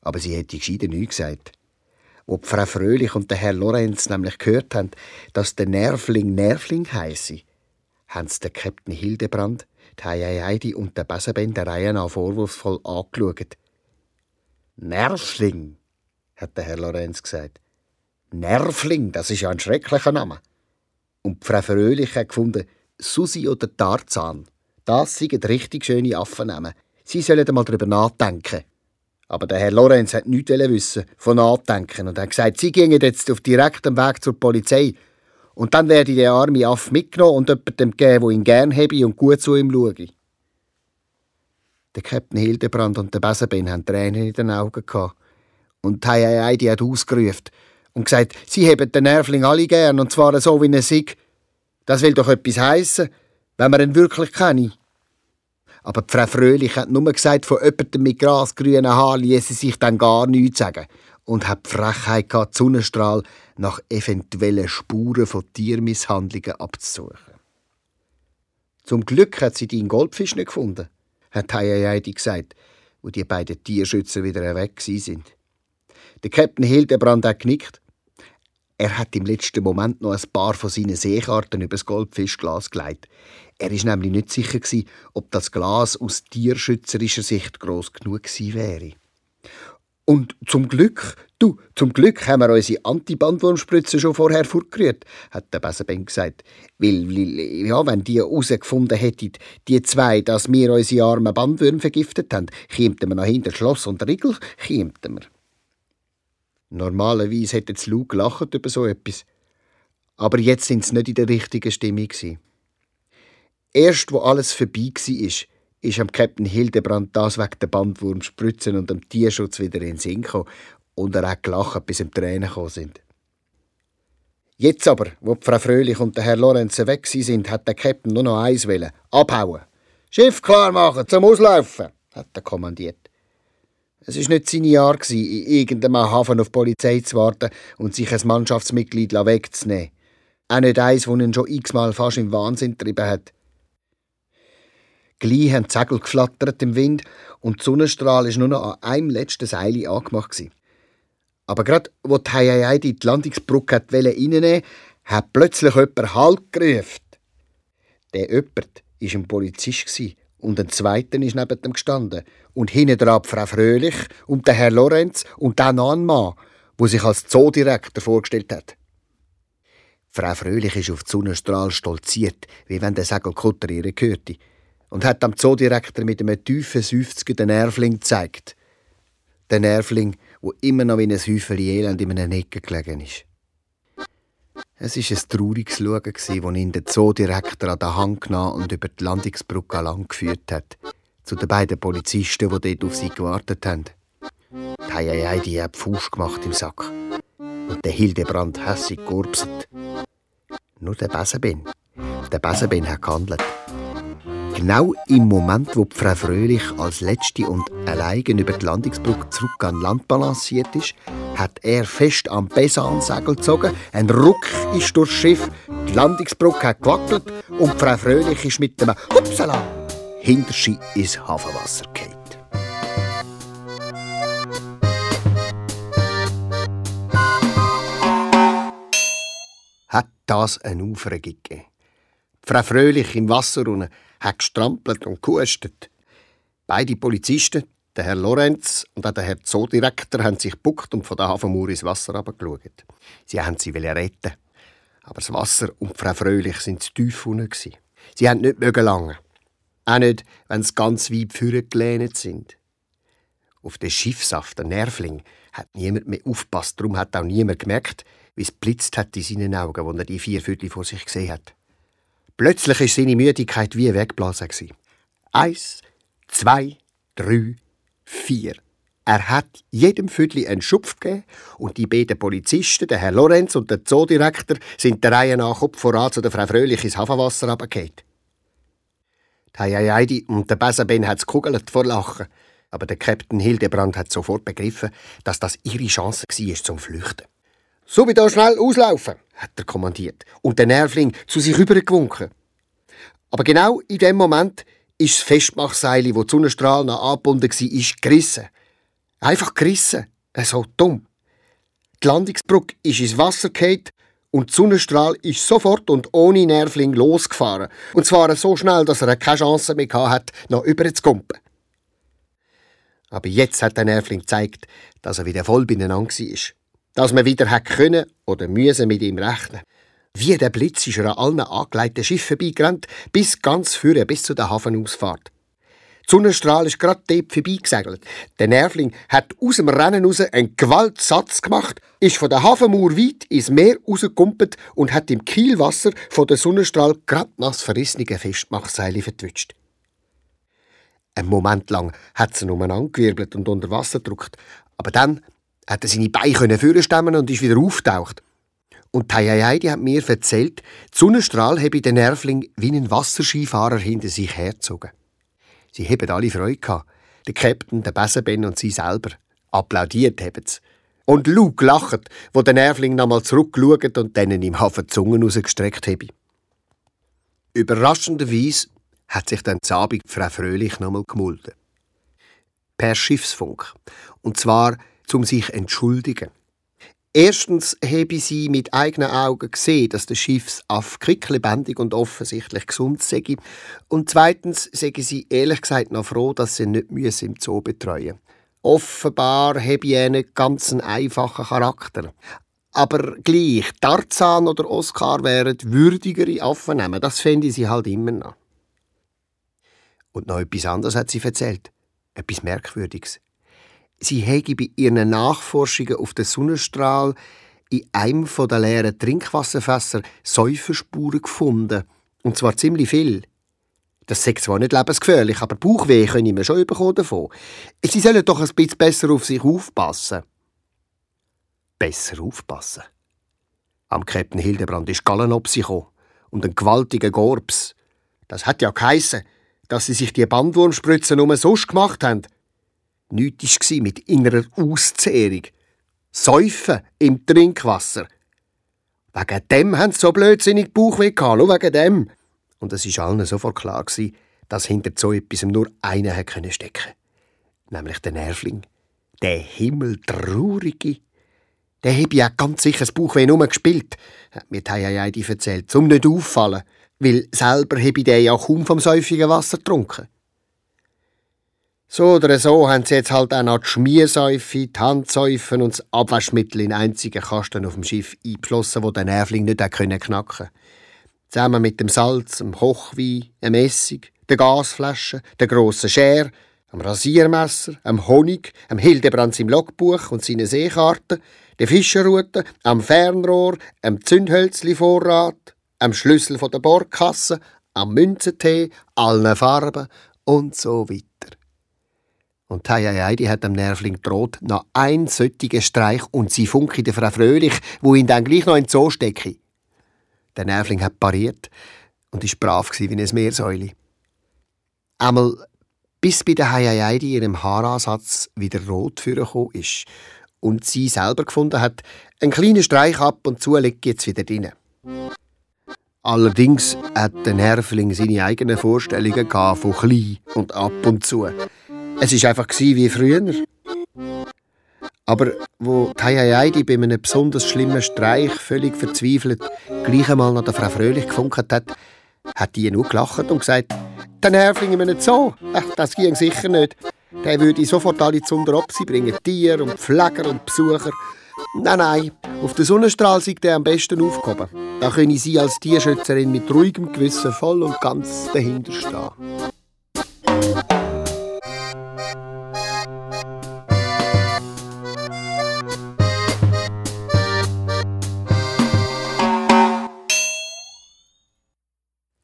Aber sie hätte gescheiter nichts gesagt. Wo Frau Fröhlich und der Herr Lorenz nämlich gehört haben, dass der Nervling Nervling heisse, haben sie den Captain Hildebrand, die Heidi und der Besenben der Reihe nach vorwurfsvoll angeschaut. Nervling, hat der Herr Lorenz gesagt. Nervling, das ist ja ein schrecklicher Name. Und Frau Fröhlich hat gefunden, Susi oder Tarzan, das sind richtig schöne Affennamen. Sie sollen mal darüber nachdenken. Aber der Herr Lorenz hat nichts wissen von Nachdenken und hat gesagt, sie gingen jetzt auf direktem Weg zur Polizei. Und dann werde ich den armen Aff mitgenommen und jemandem geben, der ihn gern habe und gut zu ihm schaue. Der Captain Hildebrand und der Besenben hatten Tränen in den Augen gehabt. Und die Heidi hat ausgerufen, und gesagt, sie haben den Nervling alle gern, und zwar so wie er sich. Das will doch etwas heissen, wenn man ihn wirklich kenne. Aber die Frau Fröhlich hat nur gesagt, von jemandem mit grasgrünen Haaren ließe sich dann gar nichts sagen und hat die Frechheit gehabt, die Sonnenstrahl nach eventuellen Spuren von Tiermisshandlungen abzusuchen. Zum Glück hat sie den Goldfisch nicht gefunden, hat Heidi gesagt, wo die beiden Tierschützer wieder weg sind. Der Captain Hildebrand hat genickt er hat im letzten Moment noch ein paar von seinen Seekarten übers Goldfischglas gelegt. Er ist nämlich nicht sicher gewesen, ob das Glas aus tierschützerischer Sicht groß genug gewesen wäre. Und zum Glück, du, zum Glück haben wir unsere Antibandwurmspritze schon vorher fortgerührt, hat der Besenben gesagt. Weil, weil, ja, wenn die herausgefunden hätten, die zwei, dass wir unsere armen Bandwürmer vergiftet haben, kämen wir nach hinter Schloss und Riegel, kämen wir. Normalerweise hätte Lou gelacht über so etwas. Aber jetzt sind sie nicht in der richtigen Stimmung. Erst wo alles vorbei war, ist am Captain Hildebrand das wegen der Bandwurmspritzen und dem Tierschutz wieder in den Sinn gekommen und er hat gelacht, bis ihm Tränen gekommen sind. Jetzt aber, wo Frau Fröhlich und der Herr Lorenz weg sind, hat der Captain nur noch eins wollen: abhauen. Schiff klar machen, zum Auslaufen, hat er kommandiert. Es war nicht seine Art, in irgendeinem Hafen auf die Polizei zu warten und sich ein Mannschaftsmitglied wegzunehmen. Auch nicht eins, das ihn schon x-mal fast im Wahnsinn getrieben hat. Gleich haben die Segel geflattert im Wind und die Sonnenstrahl war nur noch an einem letzten Seil angemacht. Aber gerade, wo die Heiei die Landungsbrücke reinnehmen hat plötzlich jemand Halt gerufen. Der jemand war ein Polizist und ein zweiter ist neben dem gestanden. Und hinten dran Frau Fröhlich und der Herr Lorenz und dann noch ein Mann, der sich als Zoodirektor vorgestellt hat. Frau Fröhlich ist auf die Sonnenstrahl stolziert, wie wenn der Segelkutter ihr gehörte, und hat dem Zoodirektor mit einem tiefen Seufzer den Nervling gezeigt. Den Nervling, wo immer noch wie ein Häufchen Elend in einem Ecke gelegen ist. Es war ein trauriges Schauen, als ihn der Zoodirektor an der Hand genommen und über die Landungsbrücke lang geführt hat. Zu den beiden Polizisten, die dort auf sie gewartet haben. Die Heiei, die hat Fuß gemacht im Sack. Und der Hildebrand hässig gurpset. Nur der Besenben. Der Besenben hat gehandelt. Genau im Moment, wo Frau Fröhlich als Letzte und allein über die Landungsbrücke zurück an Land balanciert ist, hat er fest am Besansegel gezogen. Ein Ruck ist durchs Schiff, die Landungsbrücke hat gewackelt und Frau Fröhlich ist mit dem Hupsala hinter sie ins Hafenwasser gefallen. Hat das eine Aufregung gegeben? Frau Fröhlich im Wasser unten hat gestrampelt und gehustet. Beide Polizisten, der Herr Lorenz und auch der Herr Zoodirektor, haben sich gebuckt und von der Hafenmauer ins Wasser herabgeschaut. Sie haben sie retten. Aber das Wasser und Frau Fröhlich sind zu tief unten. Sie haben nicht mögen lange. Auch nicht, wenn sie ganz weit vorgelehnt sind. Auf den Schiffsaft, der Nervling, hat niemand mehr aufgepasst. Darum hat auch niemand gemerkt, wie es blitzt hat in seinen Augen, als er die vier Viertel vor sich gesehen hat. Plötzlich war seine Müdigkeit wie weggeblasen. Eins, zwei, drei, vier. Er hat jedem Viertel einen Schupf gegeben und die beiden Polizisten, der Herr Lorenz und der Zoodirektor, sind der Reihe nach Kopf voran zu der Frau Fröhlich ins Hafenwasser runtergefallen. Heiheidi und der Besenben hat es vor Lachen. Aber der Captain Hildebrand hat sofort begriffen, dass das ihre Chance war zum Flüchten. So wie da schnell auslaufen, hat er kommandiert und der Nervling zu sich rübergewunken. Aber genau in dem Moment ist das Festmachseil, wo die Sonnenstrahl noch angebunden war, gerissen. Einfach gerissen. So dumm. Die Landungsbrücke ist ins Wasser gefallen und die Sonnenstrahl ist sofort und ohne Nervling losgefahren. Und zwar so schnell, dass er keine Chance mehr hatte, noch überzukumpen. Aber jetzt hat der Nervling gezeigt, dass er wieder voll beieinander war dass man wieder hat können oder müssen mit ihm rechnen. Wie der Blitz ist er an allen angelegten Schiffen vorbeigerannt, bis ganz führen, bis zu der Hafenausfahrt. Die Sonnenstrahl ist gerade dort vorbeigesegelt. Der Nervling hat aus dem Rennen raus einen Gewaltsatz gemacht, ist von der Hafenmauer weit ins Meer rausgekumpelt und hat im Kielwasser von der Sonnenstrahl gerade nass verrissene Festmachseile vertwitscht. Ein Moment lang hat sie umeinander gewirbelt und unter Wasser gedrückt, aber dann hat er seine Beine vorstellen und ist wieder auftaucht. Und die hat mir erzählt, die Sonnenstrahl habe den Nervling wie ein Wasserskifahrer hinter sich hergezogen. Sie haben alle Freude gehabt. Der Captain, der Besenben und sie selber. Applaudiert haben sie. Und Luke lacht, wo der Nervling nochmal zurückgeschaut und denen im Hafen die Zungen rausgestreckt habe. Überraschenderweise hat sich dann Zabig Frau Fröhlich nochmal gemulden. Per Schiffsfunk. Und zwar um sich entschuldigen. Erstens habe sie mit eigenen Augen gesehen, dass der Schiffsaff quicklebendig und offensichtlich gesund sei. Und zweitens sei sie ehrlich gesagt noch froh, dass sie nicht im Zoo betreuen Offenbar habe ich einen ganz einfachen Charakter. Aber gleich, Tarzan oder Oscar wären würdigere Affen nehmen. Das fände sie halt immer noch. Und noch etwas anderes hat sie erzählt. Etwas Merkwürdiges sie hätte bei ihren Nachforschungen auf den Sonnenstrahl in einem der leeren Trinkwasserfässer Säuferspuren gefunden. Und zwar ziemlich viel. Das sei zwar nicht lebensgefährlich, aber Bauchweh können wir schon bekommen davon. Sie sollen doch ein bisschen besser auf sich aufpassen. Besser aufpassen? Am Captain Hildebrand ist Gallen ob sie gekommen. Und ein gewaltiger Gorbs. Das hat ja geheissen, dass sie sich die Bandwurmspritzen nur sonst gemacht haben, Nichts war mit innerer Auszehrung. Säufen im Trinkwasser. Wegen dem haben sie so blödsinnig Bauchweh gehabt, wegen dem. Und es war allen sofort klar, dass hinter so etwas nur einer stecken konnte. Nämlich der Nervling. Der himmeltraurige. Der habe ja ganz sicher das Bauchweh nur gespielt, hat mir Tayayadi erzählt, um nicht auffallen, weil selber habe der ja kaum vom säufigen Wasser getrunken. So oder so haben sie jetzt halt auch noch die Schmiersäufe, die Handsäufen und das Abwaschmittel in einzigen Kasten auf dem Schiff eingeflossen, wo der Nervling nicht knacken konnte. Zusammen mit dem Salz, dem Kochwein, dem Essig, der Gasflasche, der grossen Schere, dem Rasiermesser, dem Honig, dem Hildebrand im Logbuch und seinen Seekarten, der Fischerrute, am Fernrohr, am Zündhölzli-Vorrat, am Schlüssel der Bordkasse, am Münzentee, allen Farben und so weiter. Und die hat dem Nervling droht, noch ein solchen Streich und sie funke der Frau Fröhlich, wo ihn dann gleich noch in den Zoo stecke. Der Nervling hat pariert und ist brav wie ein Meersäule. Einmal bis bei der Hayayai ihrem Haaransatz wieder rot vorgekommen ist und sie selber gefunden hat, einen kleinen Streich ab und zu liegt jetzt wieder drin. Allerdings hat der Nervling seine eigenen Vorstellungen von klein und ab und zu. Es war einfach wie früher. Aber wo Tayayaidi bei einem besonders schlimmen Streich völlig verzweifelt gleich einmal nach der Frau Fröhlich gefunkt hat, hat die nur gelacht und gesagt, der Nervling in einem Zoo, Ach, das ging sicher nicht. Der würde sofort alle zu Opsi bringen, Tiere und Pfleger und Besucher. Nein, nein, auf den Sonnenstrahl sei der am besten aufgehoben. Da können Sie als Tierschützerin mit ruhigem Gewissen voll und ganz dahinter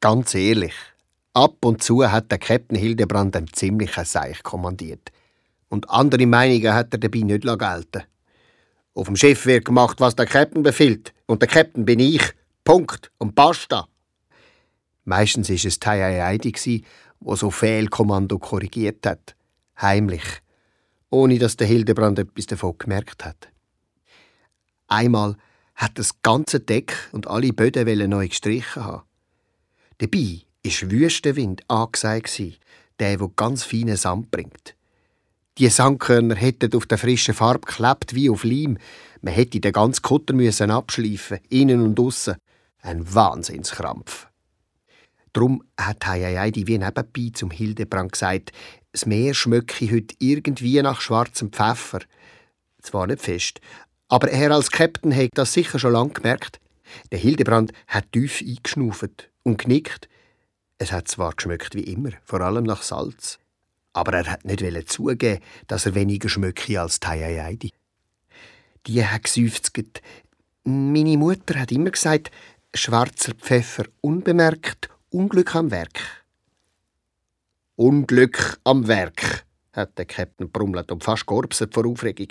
Ganz ehrlich, ab und zu hat der Captain Hildebrand einen ziemlichen Seich kommandiert. Und andere Meinungen hat er dabei nicht gelten Auf dem Schiff wird gemacht, was der Captain befiehlt. Und der Captain bin ich. Punkt. Und basta. Meistens war es Tayayaydi, wo so Fehlkommando korrigiert hat. Heimlich. Ohne dass der Hildebrand etwas davon gemerkt hat. Einmal hat das ganze Deck und alle Böden neu gestrichen haben. Dabei war Wüstenwind angesagt, der, der ganz feinen Sand bringt. Die Sandkörner hätten auf der frischen Farbe geklebt wie auf Leim. Man hätte den ganzen Kutter müssen abschleifen, innen und außen. Ein Wahnsinnskrampf. Drum hat Heiheidi wie nebenbei zum Hildebrand gesagt, das Meer schmecke heute irgendwie nach schwarzem Pfeffer. Zwar nicht fest, aber er als Captain hat das sicher schon lange gemerkt. Der Hildebrand hat tief eingeschnauft und genickt. Es hat zwar geschmeckt wie immer, vor allem nach Salz, aber er hat nicht zugeben, dass er weniger schmecke als Tayayaydi. Die hat geseufzt. Meine Mutter hat immer gesagt, schwarzer Pfeffer unbemerkt, Unglück am Werk. Unglück am Werk, hat der Captain brummelt und fast georbset vor Aufregung.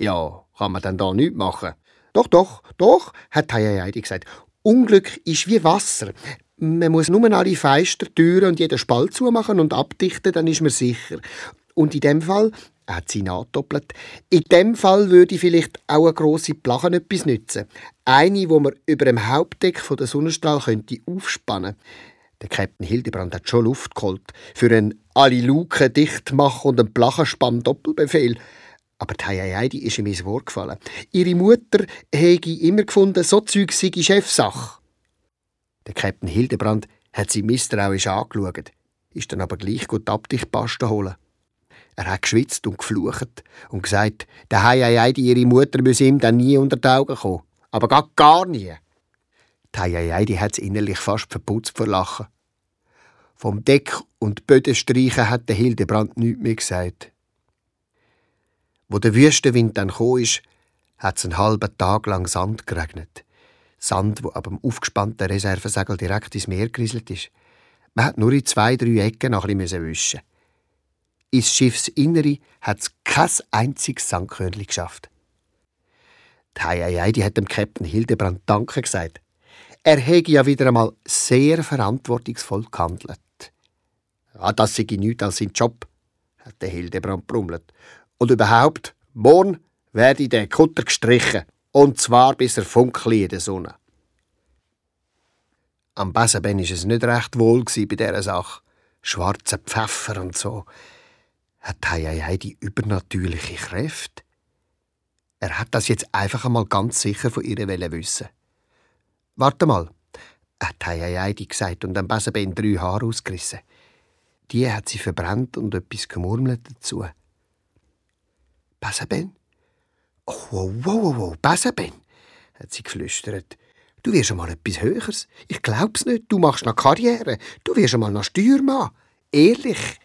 Ja, kann man denn da nichts machen? Doch, doch, doch, hat Tayayaydi gesagt. Unglück ist wie Wasser. Man muss nur alle Fenster, Türen und jeden Spalt zumachen und abdichten, dann ist man sicher. Und in dem Fall, hat sie nachdoppelt, in dem Fall würde vielleicht auch eine grosse Plache etwas nützen. Eine, wo man über dem Hauptdeck von der Sonnenstrahl könnte aufspannen. Der Captain Hildebrand hat schon Luft geholt für einen alle Luken dicht machen und einen Plachenspann Doppelbefehl. Aber die Heidi ist ihm ins Wort gefallen. Ihre Mutter hätte immer gefunden, so Zeug sei Chefsache. Der Captain Hildebrand hat sie misstrauisch angeschaut, ist dann aber gleich gut Abdichtpaste holen. Er hat geschwitzt und geflucht und gesagt, der Heidi, ihre Mutter müsse ihm dann nie unter die Augen kommen. Aber gar, gar nie. Die Heidi hat es innerlich fast verputzt vor Lachen. Vom Deck und Böden streichen hat der Hildebrand nichts mehr gesagt. Wo der Wüstenwind dann gekommen ist, hat es einen halben Tag lang Sand geregnet. Sand, wo ab dem aufgespannten Reservesegel direkt ins Meer gerieselt ist. Man hat nur in zwei, drei Ecken noch ein bisschen wischen. Ins Schiffsinnere hat es kein einziges Sandkörnchen geschafft. Die Heieiei, die hat dem Captain Hildebrand Danke gesagt. Er hätte ja wieder einmal sehr verantwortungsvoll gehandelt. Ja, das sei nichts als sein Job, hat der Hildebrand brummelt. Und überhaupt, morgen werde der Kutter gestrichen. Und zwar bis er funkelt in der Sonne. Am Besenben war es nicht recht wohl bei dieser Sache. schwarzer Pfeffer und so. Hat Heieiei die übernatürliche Kräfte? Er hat das jetzt einfach einmal ganz sicher von ihr wissen. Warte mal, hat Heieiei gesagt und am Besenbein drei Haare ausgerissen. Die hat sie verbrannt und etwas gemurmelt dazu. Besenbein? Oh, wow, wow, wow, Besenbein, hat sie geflüstert. Du wirst einmal etwas Höheres. Ich glaub's nicht. Du machst noch Karriere. Du wirst einmal noch Steuermann. Ehrlich.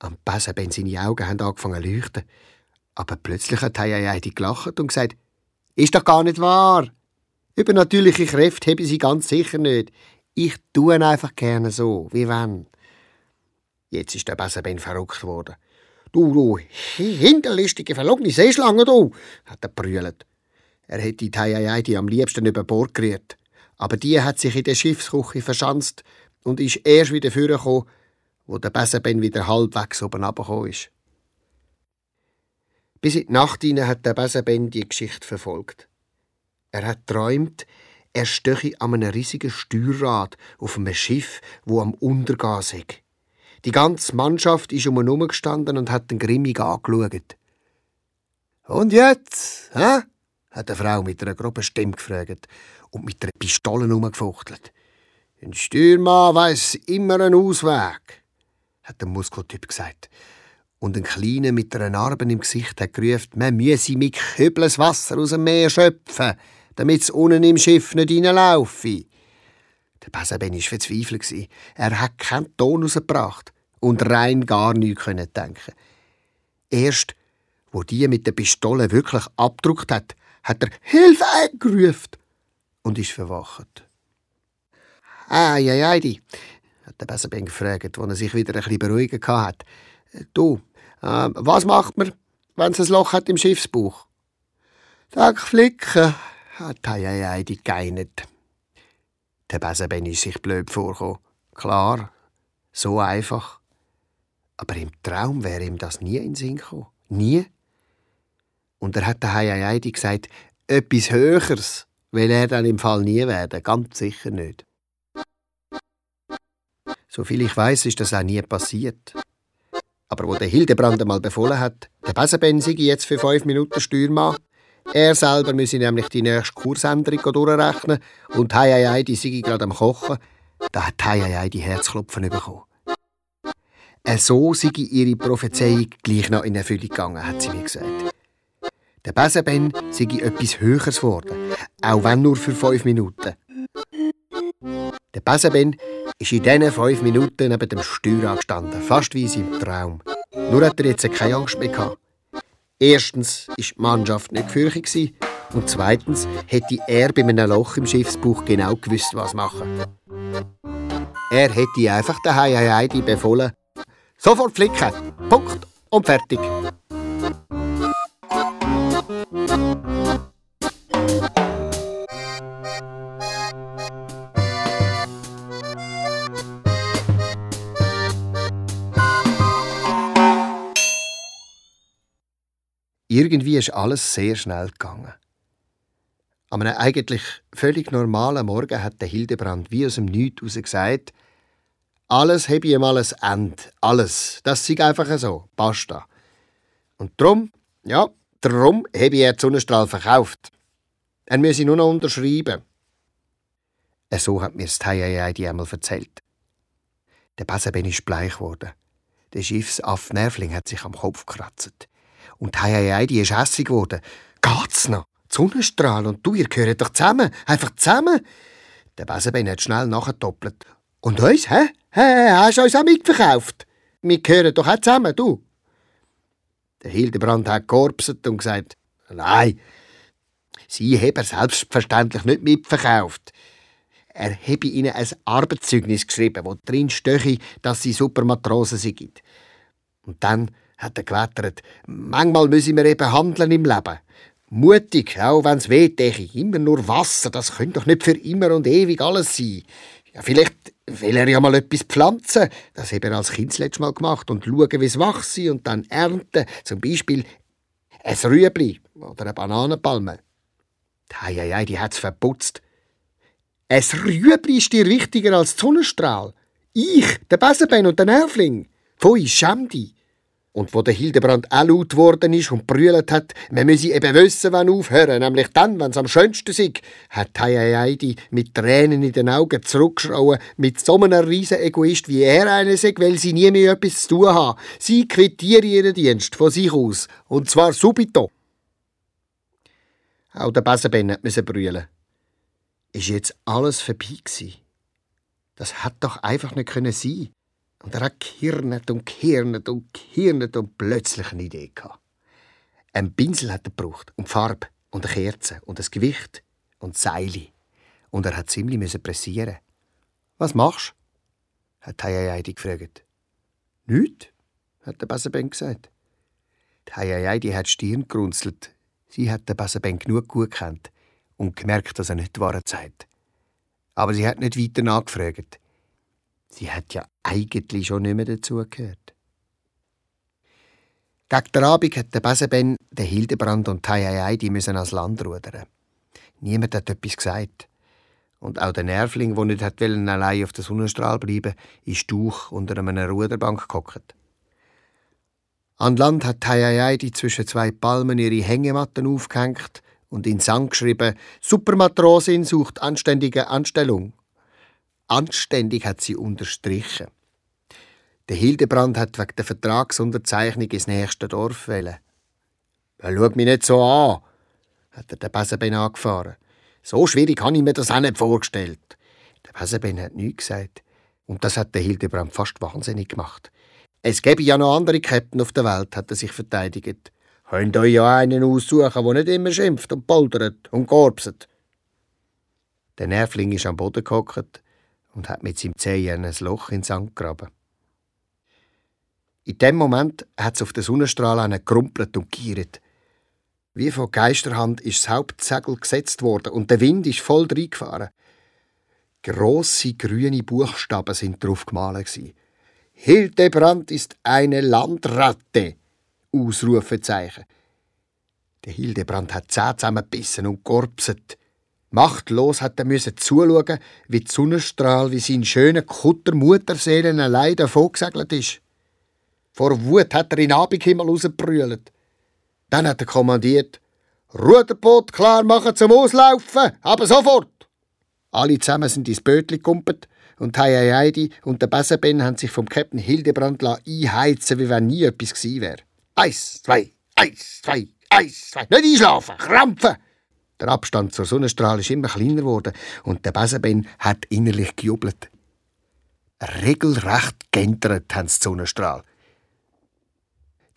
Am Besenbein seine Augen haben angefangen zu leuchten. Aber plötzlich hat Heidi gelacht und gesagt, ist doch gar nicht wahr. Übernatürliche Kräfte habe sie ganz sicher nicht. Ich tue einfach gerne so, wie wenn. Jetzt ist der Besenbein verrückt worden. Du, du, hinterlistige, verlogene Seeschlange, du, hat er brüllt. Er hätte die Heidi am liebsten über Bord gerührt. Aber die hat sich in der Schiffsküche verschanzt und ist erst wieder vorgekommen, wo der Besenbein wieder halbwegs oben runtergekommen ist. Bis in die Nacht hinein hat der Besenbein die Geschichte verfolgt. Er hat träumt, er stöche an einem riesigen Steuerrad auf einem Schiff, wo am Untergehen sei. Die ganze Mannschaft ist um ihn herumgestanden und hat den grimmig angeschaut. Und jetzt, hä? hat eine Frau mit einer groben Stimme gefragt und mit einer Pistole herumgefuchtelt. Ein Steuermann weiss immer einen Ausweg, hat der Muskeltyp gesagt. Und ein Kleiner mit einer Narbe im Gesicht hat gerufen, man müsse mit Kübeln Wasser aus dem Meer schöpfen, damit es unten im Schiff nicht reinlaufe. Der Besenben war verzweifelt. Er hat keinen Ton rausgebracht und rein gar nichts denken Erst, wo die mit der Pistole wirklich abgedruckt hat, hat er Hilfe gerufen und ist verwacht. Ja, ja, die, hat der Besenben gefragt, als er sich wieder ein bisschen beruhigen hat. Du, äh, was macht man, wenn es ein Loch hat im Schiffsbuch? Sag flicken, hat die geinet. Der Besenben ist sich blöd vorgekommen. Klar, so einfach. Aber im Traum wäre ihm das nie in den Sinn gekommen. Nie. Und er hat der Heidi gesagt, etwas Höheres will er dann im Fall nie werden. Ganz sicher nicht. Soviel ich weiß, ist das auch nie passiert. Aber wo der Hildebrand einmal befohlen hat, der Besenben jetzt für fünf Minuten Steuermann, er selber müsse nämlich die nächste Kursänderung durchrechnen und Heieiei, die sei gerade am Kochen, da hat Heieiei die Herzklopfen bekommen. Äh, so sei ihre Prophezeiung gleich noch in Erfüllung gegangen, hat sie mir gesagt. Der Besenben sei etwas Höheres geworden, auch wenn nur für fünf Minuten. Der Besenben ist in diesen fünf Minuten neben dem Steuer angestanden, fast wie seinem Traum. Nur hat er jetzt keine Angst mehr gehabt. Erstens war die Mannschaft nicht gefürchtet und zweitens hätte er bei einem Loch im Schiffsbuch genau gewusst, was machen. Er hätte einfach der Heidi befohlen, sofort flicken, Punkt und fertig. Irgendwie ist alles sehr schnell gegangen. An einem eigentlich völlig normalen Morgen hat der Hildebrand wie aus dem Nichts heraus gesagt, alles habe ich mal ein Ende. Alles. Das ist einfach so. Basta. Und drum, ja, drum habe ich jetzt Sonnenstrahl verkauft. Er müsse nur noch unterschreiben. So hat mir das die einmal erzählt. Der Besenben ist bleich geworden. Der Schiffsaff Nervling hat sich am Kopf gekratzt. Und hei, die ist hässlich geworden. Geht's noch? Sonnenstrahl und du, ihr gehört doch zusammen. Einfach zusammen. Der Besenbein hat schnell nachgedoppelt. Und uns, hä? Hä, hast du uns auch mitverkauft? Wir gehören doch auch zusammen, du. Der Hildebrand hat gekorpset und gesagt, nein, sie haben er selbstverständlich nicht mitverkauft. Er habe ihnen ein Arbeitszeugnis geschrieben, wo drin stehe, dass sie Supermatrosen sind. Und dann hat er gewettert. Manchmal müssen wir eben handeln im Leben. Mutig, auch wenn es weh Immer nur Wasser, das könnte doch nicht für immer und ewig alles sein. Ja, vielleicht will er ja mal etwas pflanzen. Das hat er als Kind das letzte Mal gemacht. Und schauen, wie es wachse und dann ernten. Zum Beispiel ein Rüebli oder eine Bananenpalme. Hei, hei, die hat's verputzt. Ein Rüebli ist dir wichtiger als Sonnenstrahl. Ich, der Besenbein und der Nervling. Pfui, schäm dich. Und wo der Hildebrand auch laut geworden ist und brüllt hat, man müsse eben wissen, wann aufhören, nämlich dann, wenn es am schönsten ist, hat Heidi mit Tränen in den Augen zurückgeschrauen, mit so einem riesen Egoist wie er einer sei, weil sie nie mehr etwas zu tun haben. Sie quittieren ihren Dienst von sich aus. Und zwar subito. Auch der Besenben musste brüllen. Ist jetzt alles vorbei gewesen? Das hat doch einfach nicht können sein. Und er hat gehirnet und gehirnet und gehirnet und plötzlich eine Idee gehabt. Ein Pinsel hat er gebraucht und Farbe und eine Kerze und ein Gewicht und Seile. Und er hat ziemlich müssen pressieren. Was machst du? hat Heidi gefragt. Nicht, hat der Besenben gesagt. Die Heidi hat die Stirn gerunzelt. Sie hat den Besenben genug gut gekannt und gemerkt, dass er nicht die Wahrheit sagt. Aber sie hat nicht weiter nachgefragt. Sie hat ja eigentlich schon nicht mehr dazugehört. Gegen den Abend hat der Besenben, der Hildebrand und Tayayai die müssen ans Land rudern. Niemand hat etwas gesagt. Und auch der Nervling, der nicht wollen, allein auf der Sonnenstrahl bleiben, ist durch unter einer Ruderbank gehockt. An Land hat Tayayai die zwischen zwei Palmen ihre Hängematten aufgehängt und in Sand geschrieben: Supermatrosin sucht anständige Anstellung. Anständig hat sie unterstrichen. Der Hildebrand hat wegen der Vertragsunterzeichnung ins nächste Dorf wählen. Schau mich nicht so an, hat er den Besenben angefahren. So schwierig habe ich mir das auch nicht vorgestellt. Der Besenben hat nichts gesagt. Und das hat der Hildebrand fast wahnsinnig gemacht. Es gäbe ja noch andere Captain auf der Welt, hat er sich verteidigt. Könnt euch ja einen aussuchen, der nicht immer schimpft und poltert und gorbset. Der Nervling ist am Boden gehockt und hat mit seinem Zehen ein Loch in den Sand gegraben. In dem Moment hat es auf den Sonnenstrahl gerumpelt und giert. Wie von Geisterhand ist das Hauptsegel gesetzt worden und der Wind ist voll reingefahren. Grosse grüne Buchstaben sind drauf gemalt. Hildebrand ist eine Landratte! Ausrufezeichen. Der Hildebrand hat Zähne zusammengebissen und gorpset. Machtlos hat er müssen zuschauen, wie die Sonnenstrahl wie sein schöner Kutter Mutterseelen allein davongesegelt ist. Vor Wut hat er in den Abendhimmel rausgebrüllt. Dann hat er kommandiert, Ruderboot klar machen zum Auslaufen, aber sofort! Alle zusammen sind ins Bötli gekumpelt und Heidi und der Besenben haben sich vom Captain Hildebrand einheizen, wie wenn nie etwas gewesen wäre. Eins, zwei, eins, zwei, eins, zwei. Nicht einschlafen, krampfen! Der Abstand zur Sonnenstrahl ist immer kleiner geworden und der Besenben hat innerlich gejubelt. Regelrecht gentert haben sie die Sonnenstrahl.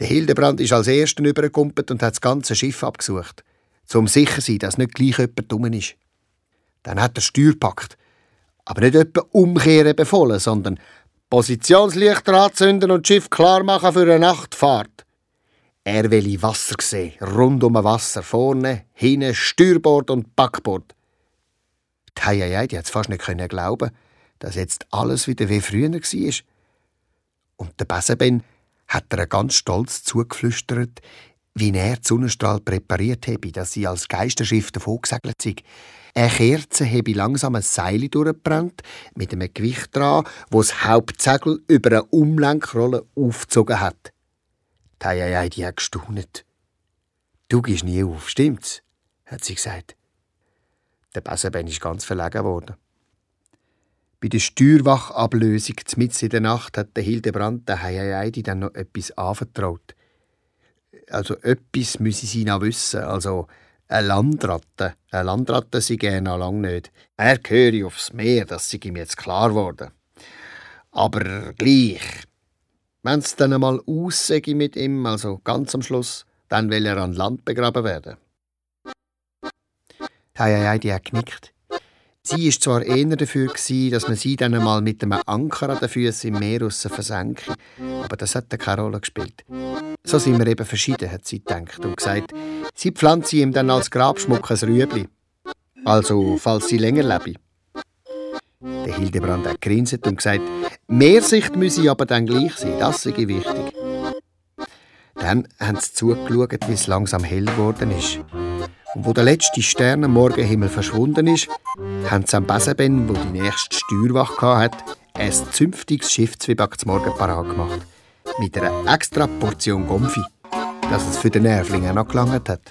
Der Hildebrand ist als Erster übergekumpelt und hat das ganze Schiff abgesucht, um sicher zu sein, dass nicht gleich jemand dumm ist. Dann hat er Steuer gepackt. Aber nicht etwa umkehren befohlen, sondern Positionslichter anzünden und das Schiff klar machen für eine Nachtfahrt. Er will Wasser sehen, rund um Wasser, vorne, hinten, Steuerbord und Backbord. Die Heieiei, die hat fast nicht glauben dass jetzt alles wieder wie früher war. Und der Besenben hat er ganz stolz zugeflüstert, wie er die Sonnenstrahl präpariert habe, dass sie als Geisterschiff davon gesegelt sei. Eine Kerze habe langsam ein Seil durchgebrannt, mit einem Gewicht dran, wo das Hauptsegel über eine Umlenkrolle aufgezogen hat. Teieiei, die hat gestaunet. Du gehst nie auf, stimmt's? hat sie gesagt. Der Besenben ist ganz verlegen worden. Bei der Steuerwachablösung mitten in der Nacht hat der Hildebrand der Heiheidi dann noch etwas anvertraut. Also etwas müsse sie noch wissen, also eine Landratte. Eine Landratte sei er noch lange nicht. Er gehöre aufs Meer, das sei ihm jetzt klar geworden. Aber gleich, wenn es dann einmal aussäge mit ihm, also ganz am Schluss, dann will er an Land begraben werden. Hei, die hat genickt. Sie war zwar eher dafür, dass man sie dann einmal mit einem Anker an den Füßen im Meer versenke, aber das hat keine Rolle gespielt. So sind wir eben verschieden, hat sie gedacht und gesagt, sie pflanze ihm dann als Grabschmuck ein Rüebli. Also, falls sie länger lebe. Der Hildebrand hat grinset und gesagt, Meersicht müsse aber dann gleich sein, das sei wichtig. Dann haben sie zugeschaut, wie es langsam hell geworden ist. Und wo der letzte Stern am Morgenhimmel verschwunden ist, haben sie am Besenben, wo die nächste Steuerwache hatte, ein zünftiges Schiffszwieback zum Morgen gemacht. Mit einer extra Portion Gomfi, dass es für den Nervling auch noch gelangt hat.